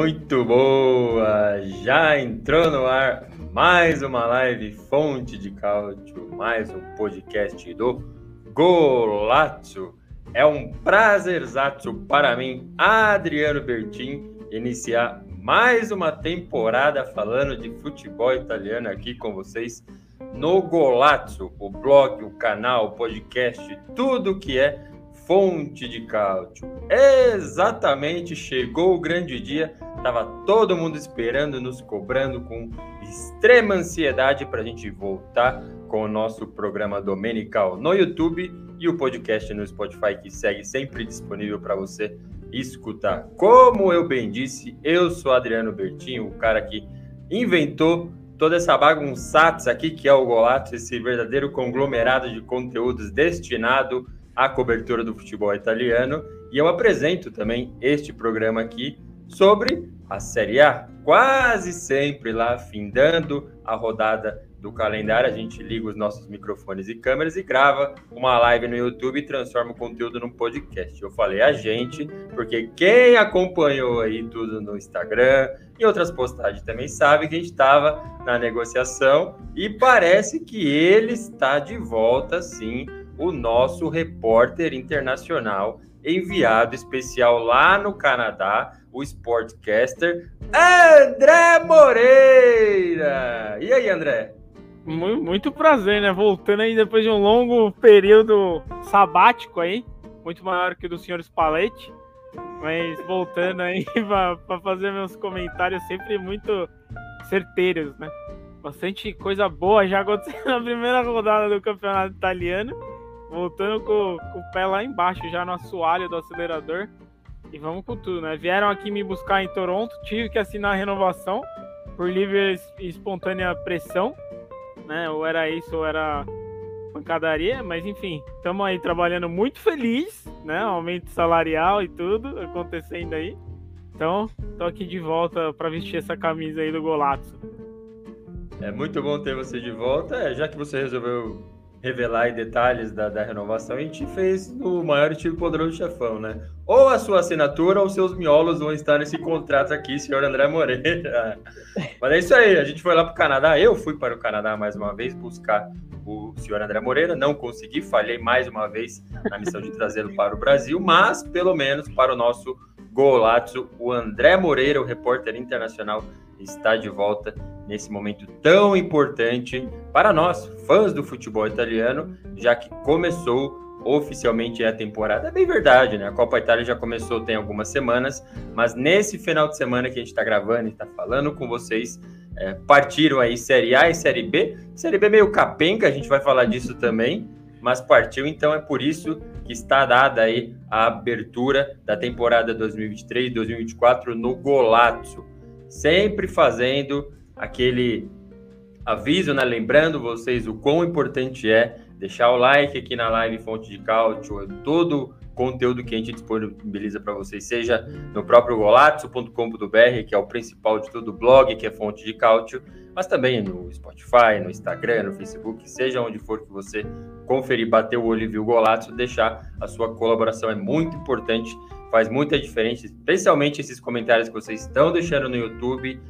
Muito boa! Já entrou no ar mais uma live Fonte de Cálcio, mais um podcast do Golazzo. É um prazerzaço para mim, Adriano Bertin, iniciar mais uma temporada falando de futebol italiano aqui com vocês no Golazzo, o blog, o canal, o podcast, tudo que é fonte de cálcio. Exatamente, chegou o grande dia, tava todo mundo esperando, nos cobrando com extrema ansiedade para a gente voltar com o nosso programa domenical no YouTube e o podcast no Spotify que segue sempre disponível para você escutar. Como eu bem disse, eu sou Adriano Bertinho, o cara que inventou toda essa bagunçaça aqui que é o Golato, esse verdadeiro conglomerado de conteúdos destinado à cobertura do futebol italiano. E eu apresento também este programa aqui sobre a Série A, quase sempre lá findando a rodada do calendário, a gente liga os nossos microfones e câmeras e grava uma live no YouTube e transforma o conteúdo num podcast. Eu falei a gente, porque quem acompanhou aí tudo no Instagram e outras postagens também sabe que a gente estava na negociação e parece que ele está de volta, sim, o nosso repórter internacional enviado especial lá no Canadá, o Sportcaster André Moreira. E aí, André? Muito prazer, né? Voltando aí depois de um longo período sabático aí, muito maior que o do senhor Spalletti, mas voltando aí para fazer meus comentários sempre muito certeiros, né? Bastante coisa boa já aconteceu na primeira rodada do campeonato italiano, voltando com, com o pé lá embaixo, já no assoalho do acelerador. E vamos com tudo, né? Vieram aqui me buscar em Toronto, tive que assinar a renovação por livre e espontânea pressão né? Ou era isso, ou era pancadaria, mas enfim, estamos aí trabalhando muito feliz, né? Aumento salarial e tudo acontecendo aí. Então, tô aqui de volta para vestir essa camisa aí do Golazzo. É muito bom ter você de volta. É, já que você resolveu revelar detalhes da, da renovação, a gente fez no maior estilo poderoso chefão, né? Ou a sua assinatura ou seus miolos vão estar nesse contrato aqui, senhor André Moreira. Mas é isso aí, a gente foi lá para o Canadá, eu fui para o Canadá mais uma vez buscar o senhor André Moreira, não consegui, falhei mais uma vez na missão de trazê-lo para o Brasil, mas pelo menos para o nosso Golazzo, o André Moreira, o repórter internacional, está de volta nesse momento tão importante para nós, fãs do futebol italiano, já que começou oficialmente a temporada. É bem verdade, né? A Copa Itália já começou tem algumas semanas, mas nesse final de semana que a gente está gravando e está falando com vocês, é, partiram aí Série A e Série B. Série B meio capenga, a gente vai falar disso também, mas partiu, então é por isso que está dada aí a abertura da temporada 2023-2024 no Golazzo sempre fazendo aquele aviso, né? Lembrando vocês o quão importante é deixar o like aqui na live Fonte de Cálcio, todo conteúdo que a gente disponibiliza para vocês, seja no próprio golazzo.com.br, que é o principal de todo o blog, que é Fonte de Cálcio, mas também no Spotify, no Instagram, no Facebook, seja onde for que você conferir, bater o olho e ver o Golazzo, deixar a sua colaboração é muito importante faz muita diferença, especialmente esses comentários que vocês estão deixando no YouTube,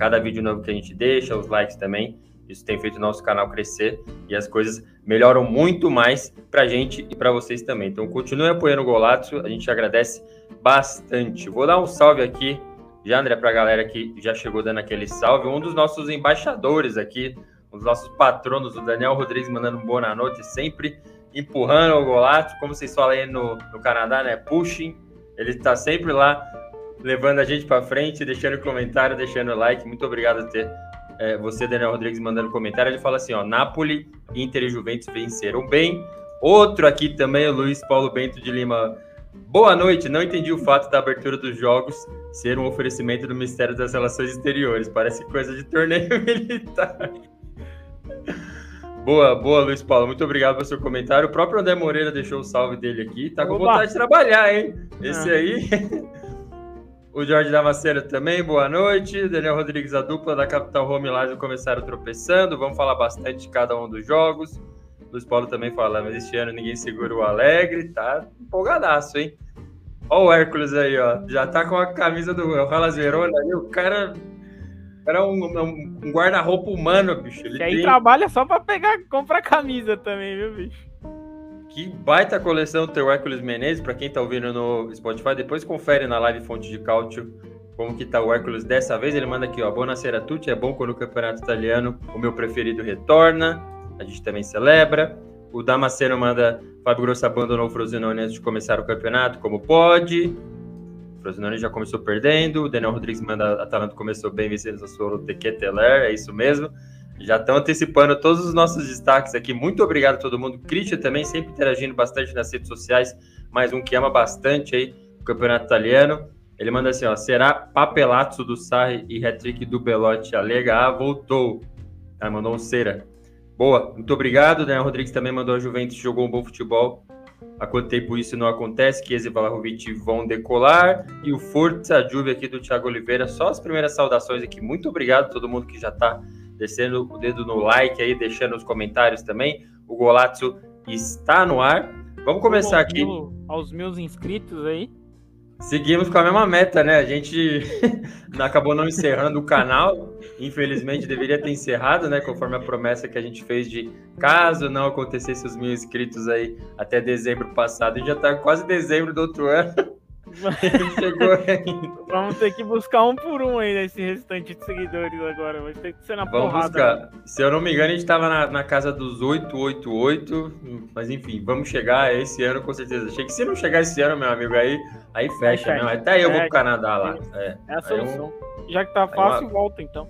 cada vídeo novo que a gente deixa, os likes também. Isso tem feito o nosso canal crescer e as coisas melhoram muito mais para a gente e para vocês também. Então continue apoiando o Golazzo, a gente agradece bastante. Vou dar um salve aqui, já André, para a galera que já chegou dando aquele salve. Um dos nossos embaixadores aqui, um dos nossos patronos, o Daniel Rodrigues, mandando um boa noite, sempre empurrando o Golazzo, como vocês falam aí no, no Canadá, né? Pushing ele está sempre lá levando a gente para frente, deixando comentário, deixando like. Muito obrigado por ter é, você, Daniel Rodrigues, mandando comentário, ele fala assim, ó, Napoli, Inter e Juventus venceram bem. Outro aqui também, o Luiz Paulo Bento de Lima. Boa noite, não entendi o fato da abertura dos jogos ser um oferecimento do Ministério das Relações Exteriores. Parece coisa de torneio militar. Boa, boa, Luiz Paulo. Muito obrigado pelo seu comentário. O próprio André Moreira deixou o salve dele aqui. Tá com Oba. vontade de trabalhar, hein? Esse ah. aí. O Jorge Damasceno também, boa noite. Daniel Rodrigues, a dupla da Capital Home Live começaram tropeçando. Vamos falar bastante de cada um dos jogos. Luiz Paulo também fala, mas este ano ninguém segura o Alegre. Tá empolgadaço, hein? Ó o Hércules aí, ó. Já tá com a camisa do Ralas Verona aí. O cara era um, um guarda-roupa humano, bicho. Ele e aí tem... trabalha só pra pegar, comprar camisa também, viu, bicho? Que baita coleção do teu Hércules Menezes, pra quem tá ouvindo no Spotify, depois confere na live Fonte de Cálcio como que tá o Hércules dessa vez. Ele manda aqui, ó, Buonasera tutti, é bom quando o campeonato italiano, o meu preferido, retorna. A gente também celebra. O Damasceno manda, Fábio Grosso abandonou o Frosinone antes de começar o campeonato, como pode. Frosinone já começou perdendo, o Daniel Rodrigues manda Atalanta começou bem vencendo o Sassuolo Tequeteler, é isso mesmo. Já estão antecipando todos os nossos destaques aqui. Muito obrigado a todo mundo. Christian também sempre interagindo bastante nas redes sociais. Mais um que ama bastante aí o campeonato italiano. Ele manda assim, ó, será papelazzo do Sarri e hat-trick do Belotti. A Lega A voltou. Ah, mandou um cera. Boa, muito obrigado. Daniel Rodrigues também mandou a Juventus, jogou um bom futebol. Há quanto tempo isso não acontece? Que e Vlahovic vão decolar. E o Forza Juve aqui do Thiago Oliveira. Só as primeiras saudações aqui. Muito obrigado a todo mundo que já está descendo o dedo no like aí, deixando os comentários também. O Golazzo está no ar. Vamos começar aqui. Aos meus inscritos aí. Seguimos com a mesma meta, né? A gente acabou não encerrando o canal. Infelizmente, deveria ter encerrado, né? Conforme a promessa que a gente fez de caso não acontecesse os mil inscritos aí até dezembro passado. E já tá quase dezembro do outro ano. Chegou ainda. Vamos ter que buscar um por um aí nesse restante de seguidores agora. Vai ter que ser na vamos porrada. Buscar. Se eu não me engano, a gente estava na, na, casa dos 888. Mas enfim, vamos chegar esse ano com certeza. Achei que se não chegar esse ano, meu amigo, aí, aí fecha, né? Até aí eu vou pro Canadá lá. É, é a solução. Eu... Já que tá fácil, uma... volta então.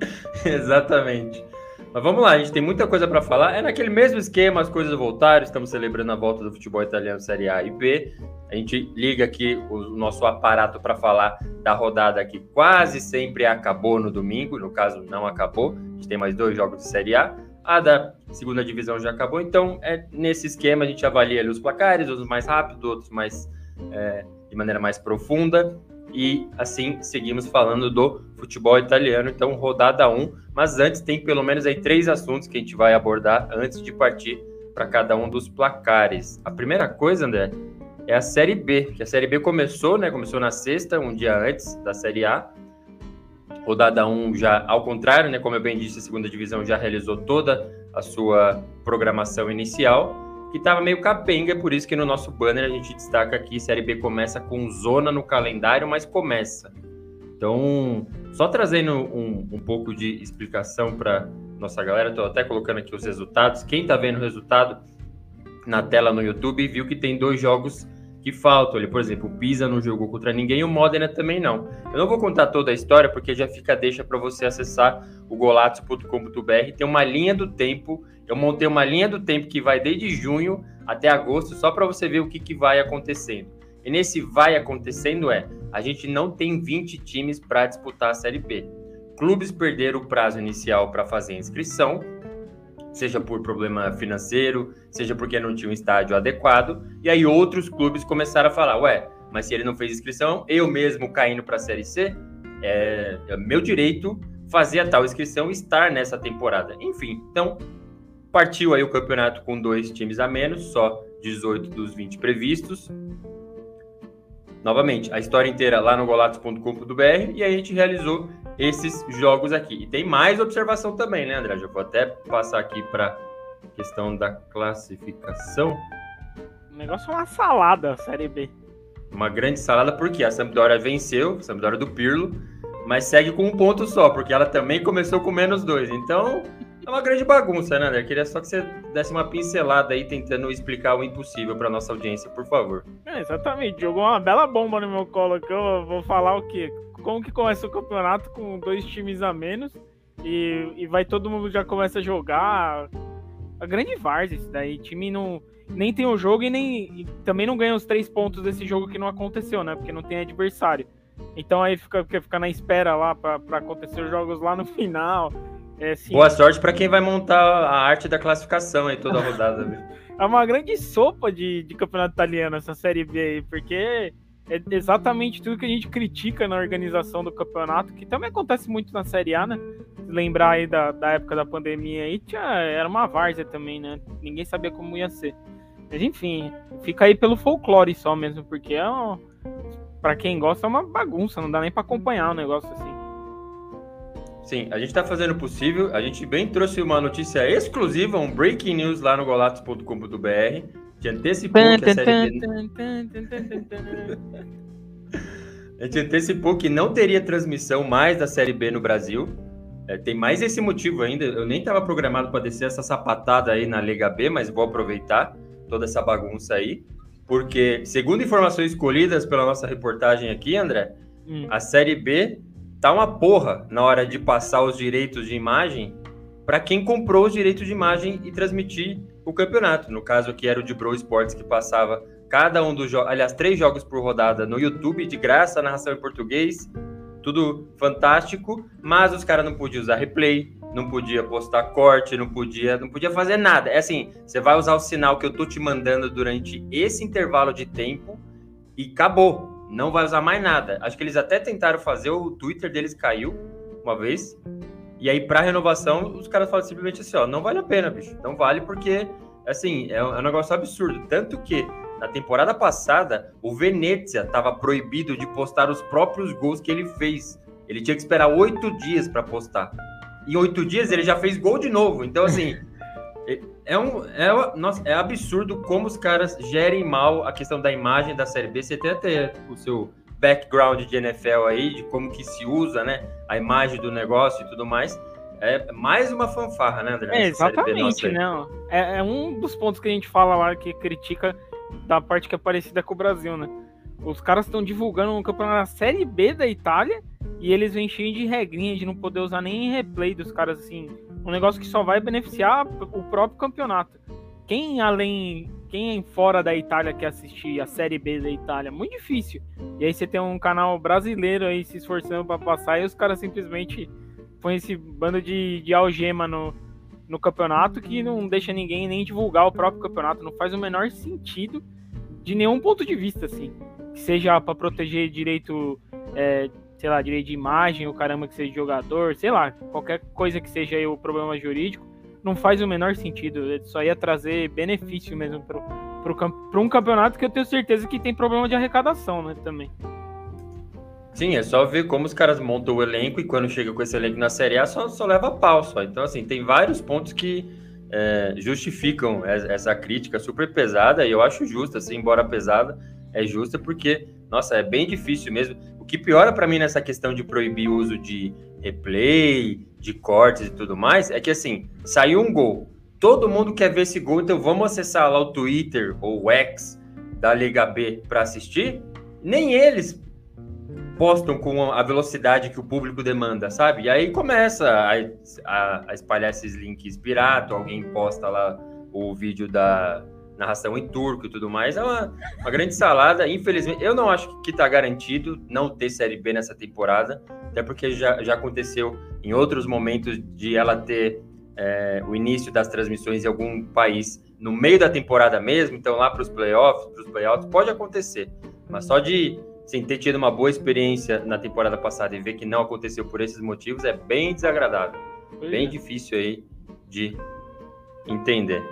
Exatamente. Mas vamos lá, a gente tem muita coisa para falar. É naquele mesmo esquema, as coisas voltaram. Estamos celebrando a volta do futebol italiano Série A e B. A gente liga aqui o nosso aparato para falar da rodada que quase sempre acabou no domingo. No caso, não acabou. A gente tem mais dois jogos de Série A. A da segunda divisão já acabou. Então, é nesse esquema a gente avalia ali os placares, uns mais rápidos, outros mais é, de maneira mais profunda e assim seguimos falando do futebol italiano. Então, rodada 1, mas antes tem pelo menos aí três assuntos que a gente vai abordar antes de partir para cada um dos placares. A primeira coisa, André, é a Série B, que a Série B começou, né? Começou na sexta, um dia antes da Série A. Rodada 1 já, ao contrário, né? Como eu bem disse, a segunda divisão já realizou toda a sua programação inicial que estava meio capenga, por isso que no nosso banner a gente destaca aqui, Série B começa com zona no calendário, mas começa. Então, só trazendo um, um pouco de explicação para nossa galera, estou até colocando aqui os resultados. Quem está vendo o resultado na tela no YouTube viu que tem dois jogos que faltam ali. Por exemplo, o Pisa não jogou contra ninguém e o Modena também não. Eu não vou contar toda a história porque já fica deixa para você acessar o golazzo.com.br. Tem uma linha do tempo eu montei uma linha do tempo que vai desde junho até agosto, só para você ver o que, que vai acontecendo. E nesse vai acontecendo é, a gente não tem 20 times para disputar a Série B. Clubes perderam o prazo inicial para fazer inscrição, seja por problema financeiro, seja porque não tinha um estádio adequado, e aí outros clubes começaram a falar, ué, mas se ele não fez inscrição, eu mesmo caindo para a Série C, é, é meu direito fazer a tal inscrição e estar nessa temporada. Enfim, então Partiu aí o campeonato com dois times a menos, só 18 dos 20 previstos. Novamente, a história inteira lá no golatos.com.br e a gente realizou esses jogos aqui. E tem mais observação também, né, André? Já vou até passar aqui para questão da classificação. O negócio é uma salada, Série B. Uma grande salada, porque a Sampdoria venceu, a Sampdoria do Pirlo, mas segue com um ponto só, porque ela também começou com menos dois. Então, É uma grande bagunça, né, André? Queria só que você desse uma pincelada aí tentando explicar o impossível para nossa audiência, por favor. É, exatamente. Jogou uma bela bomba no meu colo aqui. Eu vou falar o quê? Como que começa o campeonato com dois times a menos e, e vai todo mundo já começa a jogar. A grande várzea isso daí. time não nem tem o jogo e nem e também não ganha os três pontos desse jogo que não aconteceu, né? Porque não tem adversário. Então aí fica, fica na espera lá para acontecer os jogos lá no final. É, Boa sorte para quem vai montar a arte da classificação aí toda a rodada. é uma grande sopa de, de campeonato italiano essa Série B aí, porque é exatamente tudo que a gente critica na organização do campeonato, que também acontece muito na Série A, né? Lembrar aí da, da época da pandemia aí, tinha, era uma várzea também, né? Ninguém sabia como ia ser. Mas enfim, fica aí pelo folclore só mesmo, porque é um, pra quem gosta é uma bagunça, não dá nem para acompanhar um negócio assim. Sim, a gente está fazendo o possível. A gente bem trouxe uma notícia exclusiva, um breaking news lá no golatos.com.br, que antecipou que a série B... a gente antecipou que não teria transmissão mais da Série B no Brasil. É, tem mais esse motivo ainda. Eu nem estava programado para descer essa sapatada aí na Liga B, mas vou aproveitar toda essa bagunça aí. Porque, segundo informações escolhidas pela nossa reportagem aqui, André, hum. a Série B tá uma porra na hora de passar os direitos de imagem para quem comprou os direitos de imagem e transmitir o campeonato. No caso aqui era o de Bro Sports que passava cada um dos jogos, aliás, três jogos por rodada no YouTube, de graça, narração em português, tudo fantástico, mas os caras não podiam usar replay, não podia postar corte, não podia, não podia fazer nada. É assim, você vai usar o sinal que eu tô te mandando durante esse intervalo de tempo e acabou não vai usar mais nada. Acho que eles até tentaram fazer, o Twitter deles caiu uma vez. E aí, para renovação, os caras falam simplesmente assim: ó, não vale a pena, bicho. Não vale porque, assim, é um, é negócio absurdo. Tanto que na temporada passada, o Venezia estava proibido de postar os próprios gols que ele fez. Ele tinha que esperar oito dias para postar. Em oito dias ele já fez gol de novo. Então, assim. É, um, é, nossa, é absurdo como os caras gerem mal a questão da imagem da Série B. Você tem até o seu background de NFL aí, de como que se usa, né? A imagem do negócio e tudo mais. É mais uma fanfarra, né, André? É, exatamente, não. É, é, um dos pontos que a gente fala lá que critica da parte que é parecida com o Brasil, né? Os caras estão divulgando um campeonato da Série B da Itália e eles vêm cheios de regrinhas de não poder usar nem replay dos caras assim um negócio que só vai beneficiar o próprio campeonato. Quem além, quem fora da Itália quer assistir a Série B da Itália, muito difícil. E aí você tem um canal brasileiro aí se esforçando para passar e os caras simplesmente põem esse bando de, de algema no, no campeonato que não deixa ninguém nem divulgar o próprio campeonato. Não faz o menor sentido de nenhum ponto de vista, assim. Que seja para proteger direito é, sei lá, direito de imagem, o caramba que seja jogador, sei lá, qualquer coisa que seja o problema jurídico, não faz o menor sentido. Só ia trazer benefício mesmo para um campeonato que eu tenho certeza que tem problema de arrecadação, né, também. Sim, é só ver como os caras montam o elenco e quando chega com esse elenco na Série A só, só leva pau só. Então, assim, tem vários pontos que é, justificam essa crítica super pesada e eu acho justa, assim, embora pesada, é justa porque, nossa, é bem difícil mesmo. O que piora para mim nessa questão de proibir o uso de replay, de cortes e tudo mais, é que assim, saiu um gol. Todo mundo quer ver esse gol, então vamos acessar lá o Twitter ou o X da Liga B para assistir. Nem eles postam com a velocidade que o público demanda, sabe? E aí começa a, a, a espalhar esses links pirata, alguém posta lá o vídeo da, narração em turco e tudo mais. É uma, uma grande salada. Infelizmente, eu não acho que está garantido não ter Série B nessa temporada, até porque já, já aconteceu em outros momentos de ela ter é, o início das transmissões em algum país no meio da temporada mesmo, então lá para os playoffs, para os playouts, pode acontecer. Mas só de sem ter tido uma boa experiência na temporada passada e ver que não aconteceu por esses motivos é bem desagradável. Bem é. difícil aí de entender.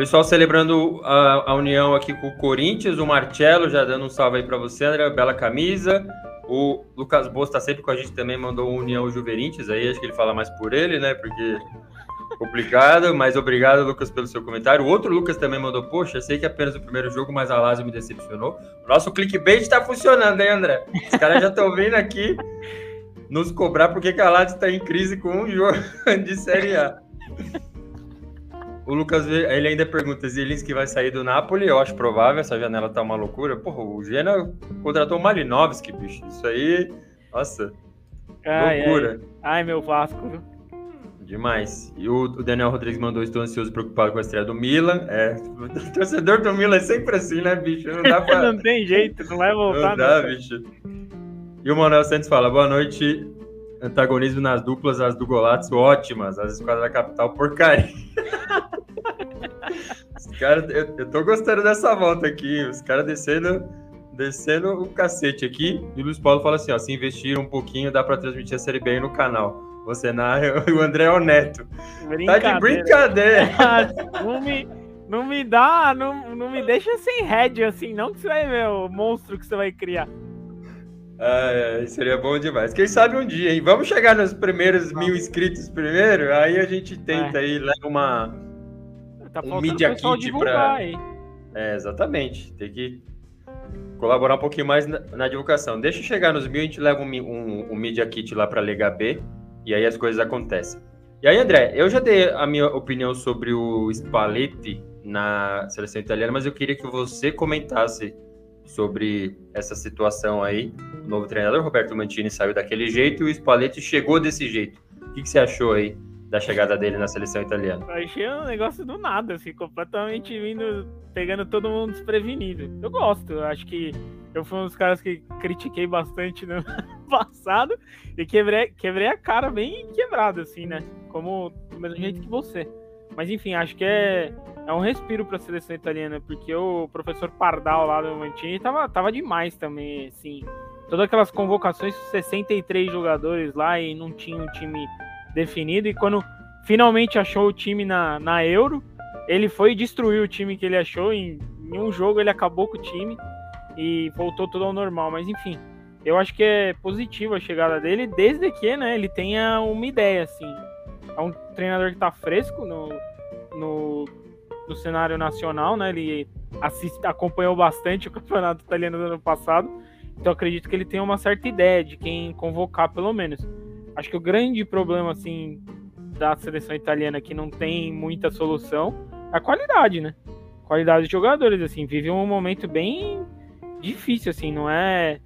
Pessoal celebrando a, a, união aqui com o Corinthians, o Marcelo já dando um salve aí para você, André, bela camisa. O Lucas Boas está sempre com a gente também, mandou União Juverentes aí, acho que ele fala mais por ele, né? Porque complicado, mas obrigado, Lucas, pelo seu comentário. O outro Lucas também mandou, poxa, sei que é apenas o primeiro jogo, mas a Lazio me decepcionou. O nosso clickbait está funcionando, hein, André? Os caras já estão vindo aqui nos cobrar porque a Lazio está em crise com um jogo de Série A. O Lucas, ele ainda pergunta, Zielinski vai sair do Napoli? Eu acho provável, essa janela tá uma loucura. Porra, o Gena contratou o Malinovski, bicho. Isso aí, nossa, Ai, loucura. Ai, ai, meu Vasco? Demais. E o, o Daniel Rodrigues mandou, estou ansioso e preocupado com a estreia do Milan. É, o torcedor do Milan é sempre assim, né, bicho? Não dá pra... não tem jeito, não vai voltar. Não dá, bicho. E o Manuel Santos fala, boa noite, antagonismo nas duplas, as do Golato ótimas, as esquadras da capital, porcaria. Os cara, eu, eu tô gostando dessa volta aqui, os caras descendo, descendo o cacete aqui. E o Luiz Paulo fala assim, ó, se investir um pouquinho, dá pra transmitir a Série B aí no canal. Você e o André é o Neto. Tá de brincadeira. não, me, não me dá, não, não me deixa sem head assim, não que você vai ver o monstro que você vai criar. Ah, seria bom demais. Quem sabe um dia, hein? Vamos chegar nos primeiros mil inscritos primeiro, aí a gente tenta é. aí, leva uma tá um media kit pra... Aí. É, exatamente. Tem que colaborar um pouquinho mais na, na, divulgação. Deixa eu chegar nos mil, a gente leva um, um, um media kit lá pra Lega B, e aí as coisas acontecem. E aí, André, eu já dei a minha opinião sobre o Spalletti na seleção italiana, mas eu queria que você comentasse sobre essa situação aí. O novo treinador, Roberto Mantini, saiu daquele jeito e o Spalletti chegou desse jeito. O que, que você achou aí da chegada dele na seleção italiana? Eu achei um negócio do nada, assim, completamente vindo, pegando todo mundo desprevenido. Eu gosto, eu acho que eu fui um dos caras que critiquei bastante no passado e quebrei, quebrei a cara bem quebrado, assim, né? Como do mesmo jeito que você. Mas enfim, acho que é, é um respiro para a seleção italiana, porque o professor Pardal lá do Mantini tava, tava demais também, assim. Todas aquelas convocações, 63 jogadores lá e não tinha um time definido. E quando finalmente achou o time na, na Euro, ele foi destruir o time que ele achou. Em, em um jogo ele acabou com o time e voltou tudo ao normal. Mas enfim, eu acho que é positivo a chegada dele, desde que né, ele tenha uma ideia, assim. É um treinador que tá fresco no, no, no cenário nacional, né? Ele assiste, acompanhou bastante o campeonato italiano do ano passado. Então acredito que ele tem uma certa ideia de quem convocar, pelo menos. Acho que o grande problema, assim, da seleção italiana que não tem muita solução é a qualidade, né? Qualidade de jogadores, assim, vive um momento bem difícil, assim, não é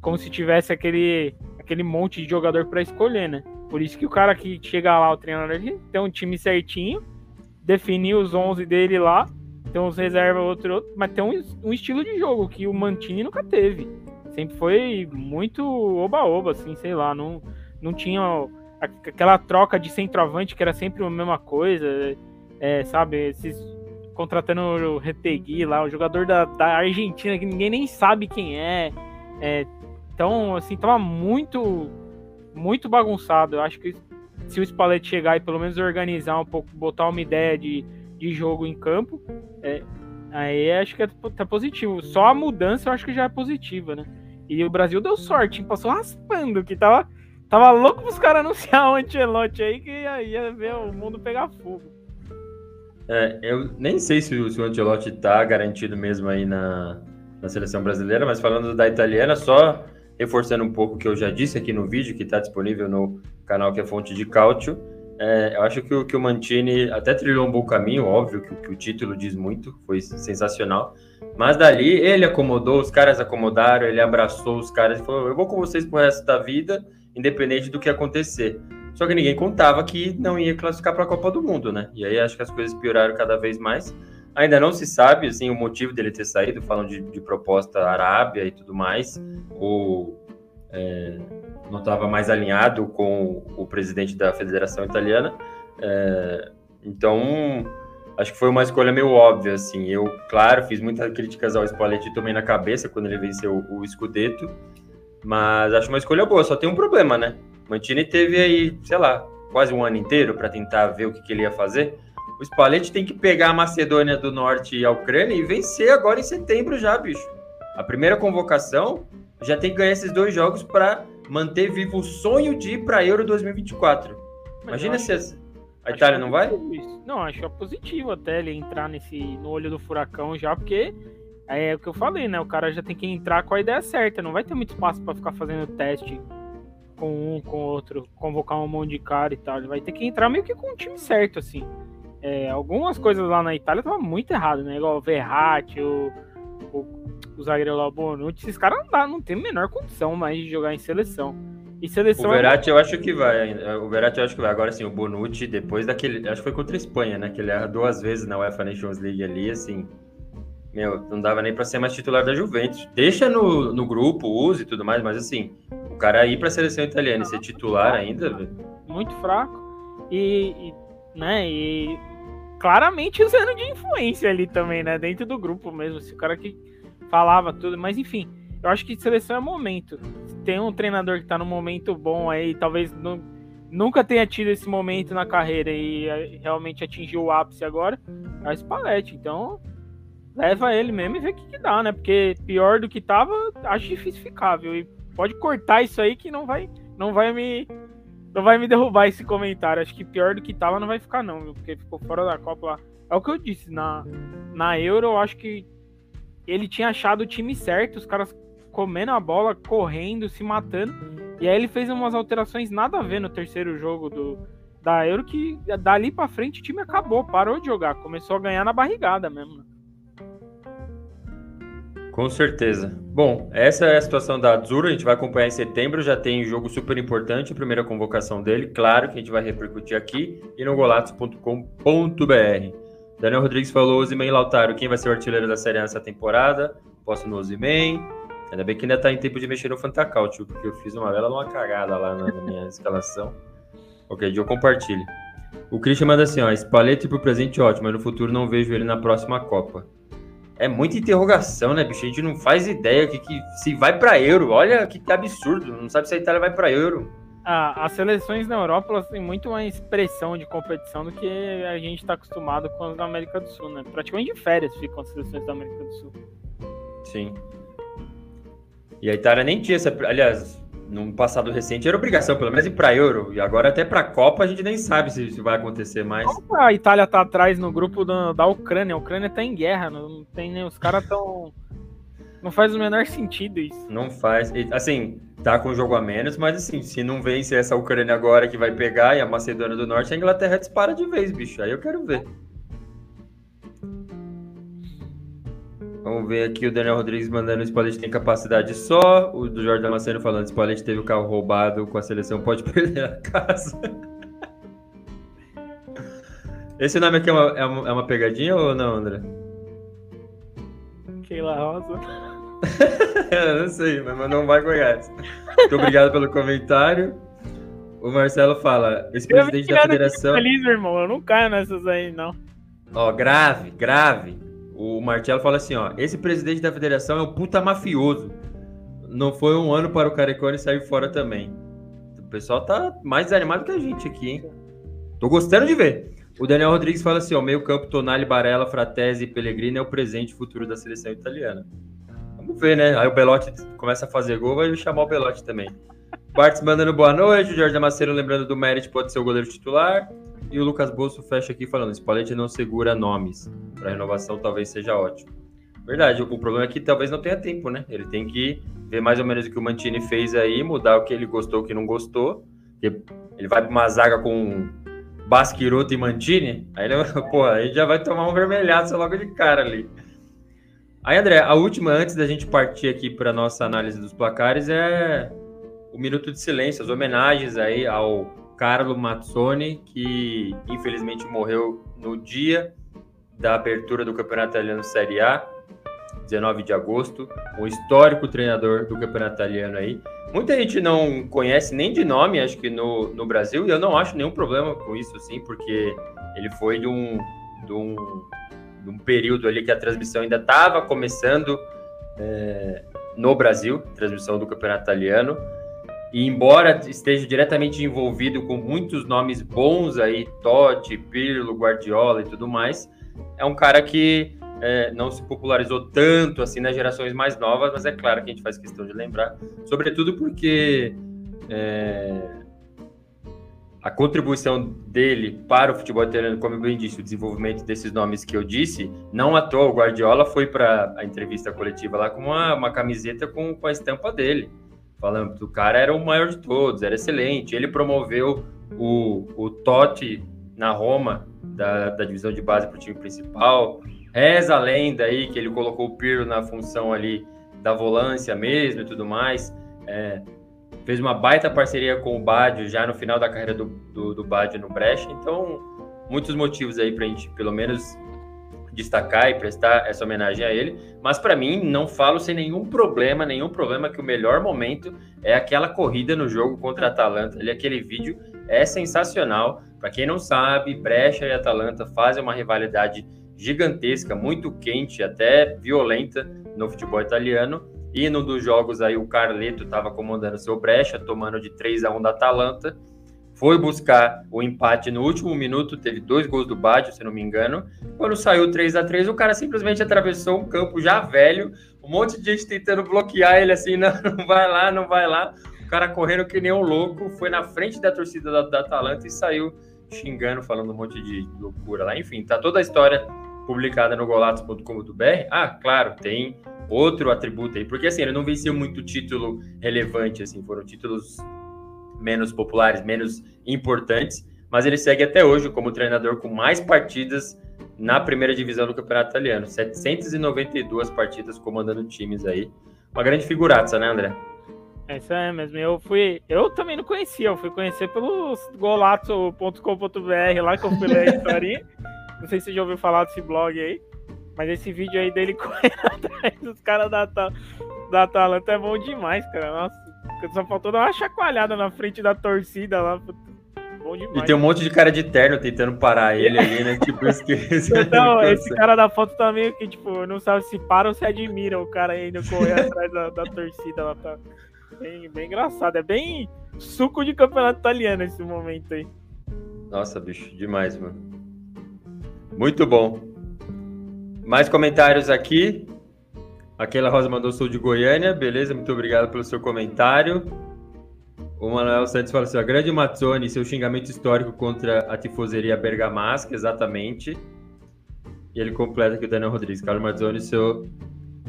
como se tivesse aquele, aquele monte de jogador para escolher, né? Por isso que o cara que chega lá, o treinador, tem um time certinho, definir os 11 dele lá, tem uns reserva, outro, outro mas tem um, um estilo de jogo que o Mantini nunca teve. Sempre foi muito oba-oba, assim, sei lá, não não tinha aquela troca de centroavante que era sempre a mesma coisa, é, sabe? Esses, contratando o Retegui lá, o jogador da, da Argentina que ninguém nem sabe quem é. é. Então, assim, tava muito, muito bagunçado. Eu acho que se o Spalletti chegar e pelo menos organizar um pouco, botar uma ideia de, de jogo em campo, é, aí acho que é, tá positivo. Só a mudança eu acho que já é positiva, né? E o Brasil deu sorte, passou raspando, que tava Tava louco pros caras anunciar o Antelote aí que ia, ia, ver o mundo pegar fogo. É, eu nem sei se, o, se o Ancelotti tá garantido mesmo aí na, na seleção brasileira, mas falando da italiana, só reforçando um pouco o que eu já disse aqui no vídeo, que está disponível no canal que é Fonte de Cálcio, é, eu acho que o, que o Mantini até trilhou um bom caminho, óbvio que, que, o título diz muito, foi sensacional. Mas dali ele acomodou, os caras acomodaram, ele abraçou os caras e falou: Eu vou com vocês pro resto da vida independente do que acontecer. Só que ninguém contava que não ia classificar para a Copa do Mundo, né? E aí acho que as coisas pioraram cada vez mais. Ainda não se sabe assim, o motivo dele ter saído, falam de, de proposta Arábia e tudo mais, ou é, não estava mais alinhado com o presidente da Federação Italiana. É, então, acho que foi uma escolha meio óbvia, assim. Eu, claro, fiz muitas críticas ao Spalletti, tomei na cabeça quando ele venceu o, o Scudetto, mas acho uma escolha boa, só tem um problema, né? Mantini teve aí, sei lá, quase um ano inteiro para tentar ver o que, que, ele ia fazer. O Spalletti tem que pegar a Macedônia do Norte e a Ucrânia e vencer agora em setembro já, bicho. A primeira convocação já tem que ganhar esses dois jogos para manter vivo o sonho de ir para Euro 2024. Imagina se a Itália não vai? Não, acho é positivo até ele entrar nesse no olho do furacão já, porque é o que eu falei, né? O cara já tem que entrar com a ideia certa, não vai ter muito espaço para ficar fazendo teste com um, com outro, convocar um monte de cara e tal. Ele vai ter que entrar meio que com o time certo, assim. É, algumas coisas lá na Itália estavam muito erradas, né? Igual o Verratti, o, o, o zagueiro lá, o Bonucci. Esses caras não, dá, não tem a menor condição mais de jogar em seleção. E seleção o Verratti é... eu acho que vai. O Verratti eu acho que vai. Agora sim, o Bonucci, depois daquele. Acho que foi contra a Espanha, né? Que ele erra duas vezes na UEFA Nations League ali, assim. Meu, não dava nem para ser mais titular da Juventus. Deixa no, no grupo, use e tudo mais, mas assim, o cara ir para a seleção italiana e ser titular ainda. Muito fraco. E, e, né, e claramente usando de influência ali também, né? Dentro do grupo mesmo. Esse cara que falava tudo, mas enfim, eu acho que seleção é momento. Tem um treinador que tá no momento bom aí, talvez não, nunca tenha tido esse momento na carreira e eh, realmente atingiu o ápice agora, é o Spalletti. Então, leva ele mesmo e vê o que, que, dá, né? Porque pior do que tava, acho difícil ficar, viu? E pode cortar isso aí que não vai, não vai me não vai me derrubar esse comentário. Acho que pior do que tava não vai ficar não, viu? Porque ficou fora da Copa lá. É o que eu disse, na, na Euro eu acho que ele tinha achado o time certo, os caras comendo a bola, correndo, se matando. E aí ele fez umas alterações nada a ver no terceiro jogo do, da Euro que dali para frente o time acabou, parou de jogar, começou a ganhar na barrigada mesmo. Com certeza. Bom, essa é a situação da Azura, a gente vai acompanhar em setembro, já tem jogo super importante, a primeira convocação dele, claro que a gente vai repercutir aqui e no golatos.com.br. Daniel Rodrigues falou, Ozyman Lautaro, quem vai ser o artilheiro da Série A nessa temporada? Posso no Ozyman. Ainda bem que ainda tá em tempo de mexer no Fantacaut, porque eu fiz uma bela uma cagada lá na, minha escalação. Ok, eu compartilho. O Christian manda assim, ó, Spalletti pro presente ótimo, mas no futuro não vejo ele na próxima Copa. É muita interrogação, né, bicho? A gente não faz ideia que, que se vai para euro. Olha que, que, absurdo. Não sabe se a Itália vai para euro. Ah, as seleções na Europa elas têm muito mais pressão de competição do que a gente está acostumado com as da América do Sul, né? Praticamente de férias ficam as seleções da América do Sul. Sim. E a Itália nem tinha essa. Aliás, num passado recente era obrigação, pelo menos ir para Euro. E agora até para Copa a gente nem sabe se, se vai acontecer mais. A Itália tá atrás no grupo da, da Ucrânia. A Ucrânia tá em guerra, não tem nem os caras tão não faz o menor sentido isso. Não faz. Assim, tá com jogo a menos, mas assim, se não vence essa Ucrânia agora que vai pegar e a Macedônia do Norte, a Inglaterra dispara de vez, bicho. Aí eu quero ver. Vamos ver aqui o Daniel Rodrigues mandando o Spalletti tem capacidade só. O do Jorge Damasceno falando que Spalletti teve o carro roubado com a seleção, pode perder a casa. Esse nome aqui é uma, é uma, é uma pegadinha ou não, André? Keila Rosa. eu não sei, mas não vai Goiás. Muito obrigado pelo comentário. O Marcelo fala: esse presidente da federação. Feliz, irmão. Eu não caio nessas aí, não. Ó, grave, grave. O Marcelo fala assim, ó, esse presidente da federação é um puta mafioso. Não foi um ano para o Carecone sair fora também. O pessoal tá mais desanimado que a gente aqui, hein? Tô gostando de ver. O Daniel Rodrigues fala assim, ó, meio campo Tonali, Barella, Fratesi e Pellegrini é o presente e futuro da seleção italiana. Vamos ver, né? Aí o Belotti começa a fazer gol, vai chamar o Belotti também. Bartz mandando boa noite, o Jorge Damasceno lembrando do Merit, pode ser o goleiro titular. E o Lucas Bolso fecha aqui falando: Spalletti não segura nomes. Para renovação talvez seja ótimo. Verdade, o problema é que talvez não tenha tempo, né? Ele tem que ver mais ou menos o que o Mantini fez aí, mudar o que ele gostou, o que não gostou. Ele vai para uma zaga com Basquiroto e Mantini, aí ele, pô, aí já vai tomar um vermelhado logo de cara ali. Aí, André, a última, antes da gente partir aqui para nossa análise dos placares, é o minuto de silêncio, as homenagens aí ao Carlo Mazzoni, que infelizmente morreu no dia da abertura do Campeonato Italiano Série A, 19 de agosto, um histórico treinador do Campeonato Italiano aí. Muita gente não conhece nem de nome, acho que no, no Brasil, e eu não acho nenhum problema com isso, assim, porque ele foi de um, de um, de um período ali que a transmissão ainda estava começando é, no Brasil, transmissão do Campeonato Italiano. E embora esteja diretamente envolvido com muitos nomes bons aí, Totti, Pirlo, Guardiola e tudo mais, é um cara que é, não se popularizou tanto assim nas gerações mais novas, mas é claro que a gente faz questão de lembrar, sobretudo porque é, a contribuição dele para o futebol italiano, como eu bem disse, o desenvolvimento desses nomes que eu disse, não à toa, o Guardiola foi para a entrevista coletiva lá com uma, uma camiseta com, com a estampa dele falando que o cara era o maior de todos, era excelente. Ele promoveu o, o Totti na Roma, da, da divisão de base para o time principal. Reza a lenda aí que ele colocou o Pirlo na função ali da volância mesmo e tudo mais. É, fez uma baita parceria com o Badio já no final da carreira do, do, do Badio no Brecha. Então, muitos motivos aí para a gente, pelo menos, destacar e prestar essa homenagem a ele. Mas para mim, não falo sem nenhum problema, nenhum problema que o melhor momento é aquela corrida no jogo contra a Atalanta. Ali, aquele vídeo é sensacional. Para quem não sabe, Brecha e Atalanta fazem uma rivalidade gigantesca, muito quente, até violenta no futebol italiano. E num dos jogos aí o Carleto estava comandando seu Brecha, tomando de 3 a 1 da Atalanta foi buscar o empate no último minuto, teve dois gols do Baggio, se não me engano. Quando saiu 3 a 3 o cara simplesmente atravessou um campo já velho, um monte de gente tentando bloquear ele assim, não, não vai lá, não vai lá. O cara correndo que nem um louco, foi na frente da torcida da, da Atalanta e saiu xingando, falando um monte de loucura lá. Enfim, tá toda a história publicada no golatos.com.br. Ah, claro, tem outro atributo aí, porque assim, ele não venceu muito título relevante, assim, foram títulos menos populares, menos importantes, mas ele segue até hoje como treinador com mais partidas na primeira divisão do Campeonato Italiano. 792 partidas comandando times aí. Uma grande figuraça, né, André? É isso aí mesmo. Eu fui. Eu também não conhecia, eu fui conhecer pelo golato.com.br lá que eu fui ler a história. não sei se você já ouviu falar desse blog aí. Mas esse vídeo aí dele correndo atrás dos caras da, da Atalanta é bom demais, cara. Nossa. Só faltou dar uma chacoalhada na frente da torcida lá. Bom demais. E tem um monte de cara de terno tentando parar ele ali, né? tipo, esqueci. Então, esse cara da foto tá meio que, tipo, não sabe se para ou se admira o cara indo correr atrás da, da torcida lá. Tá bem, bem engraçado. É bem suco de campeonato italiano esse momento aí. Nossa, bicho, demais, mano. Muito bom. Mais comentários aqui. Aquela Rosa mandou sou de Goiânia, beleza? Muito obrigado pelo seu comentário. O Manuel Santos fala assim: a grande Mazzoni, seu xingamento histórico contra a tifoseria bergamasca, exatamente. E ele completa aqui o Daniel Rodrigues: Carlos Mazzoni, seu,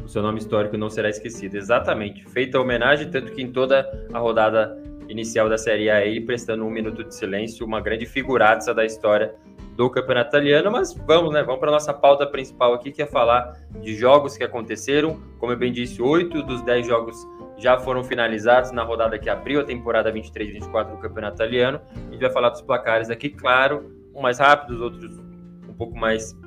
seu nome histórico não será esquecido. Exatamente. Feita a homenagem, tanto que em toda a rodada inicial da Série A, ele prestando um minuto de silêncio, uma grande figuraça da história do Campeonato Italiano, mas vamos, né? Vamos para nossa pauta principal aqui, que é falar de jogos que aconteceram. Como eu bem disse, oito dos dez jogos já foram finalizados na rodada que abriu a temporada 23-24 do Campeonato Italiano. A gente vai falar dos placares aqui, claro, um mais rápido, os outros um pouco mais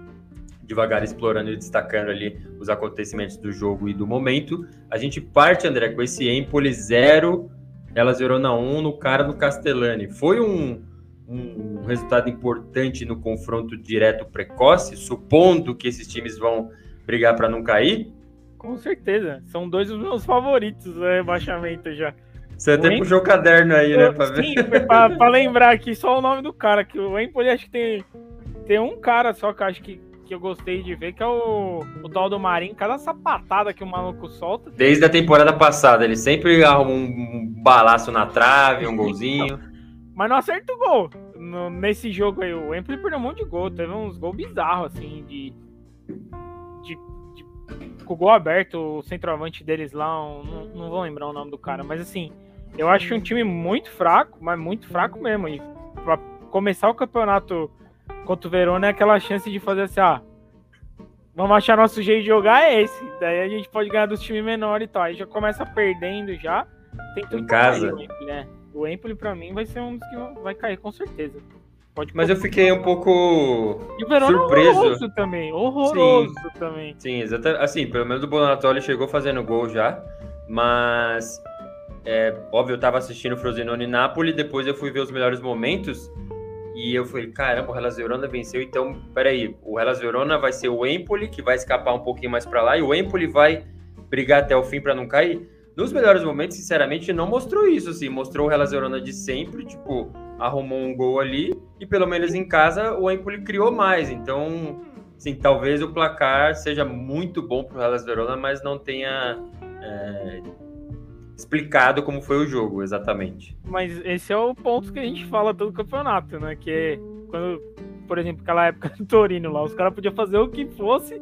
devagar, explorando e destacando ali os acontecimentos do jogo e do momento. A gente parte, André, com esse Empoli 0, Elas Verona 1 no cara do Castellani. Foi um um resultado importante no confronto direto precoce, supondo que esses times vão brigar para não cair? Com certeza. São dois dos meus favoritos no rebaixamento já. Você até puxou o caderno aí, né? Pra ver. Sim, pra, lembrar aqui só o nome do cara, que o Empoli acho que tem, tem um cara só que acho que, que eu gostei de ver, que é o, o tal do Marinho. Cada sapatada que o maluco solta. Desde a temporada passada, ele sempre arruma um balaço na trave, um golzinho. Mas não acerta o gol. No, nesse jogo aí, o Empoli perdeu um monte de gol. Teve uns gols bizarros, assim, de, de, de. Com o gol aberto, o centroavante deles lá, um, não, não vou lembrar o nome do cara, mas assim, eu acho um time muito fraco, mas muito fraco mesmo. E pra começar o campeonato contra o Verona é aquela chance de fazer assim, ah, vamos achar nosso jeito de jogar é esse. Daí a gente pode ganhar dos times menores e tal. Aí já começa perdendo já. Tem tudo em casa. né? O Empoli, pra mim, vai ser um dos que vai cair, com certeza. Pode Mas eu fiquei um pouco e o Verona surpreso. horroroso também, horroroso Sim. também. Sim, exatamente. Assim, pelo menos o Bonatoli chegou fazendo gol já, mas é, óbvio, eu tava assistindo Frosinone e Napoli, depois eu fui ver os melhores momentos e eu falei, caramba, o Hellas Verona venceu, então, peraí, o Hellas Verona vai ser o Empoli, que vai escapar um pouquinho mais para lá, e o Empoli vai brigar até o fim para não cair? Nos melhores momentos, sinceramente, não mostrou isso, assim. Mostrou o Hellas Verona de sempre, tipo, arrumou um gol ali e pelo menos em casa o Empoli criou mais. Então, sim, talvez o placar seja muito bom para o Hellas Verona, mas não tenha é, explicado como foi o jogo exatamente. Mas esse é o ponto que a gente fala todo campeonato, né? Que é quando, por exemplo, aquela época do Torino lá, os caras podiam fazer o que fosse,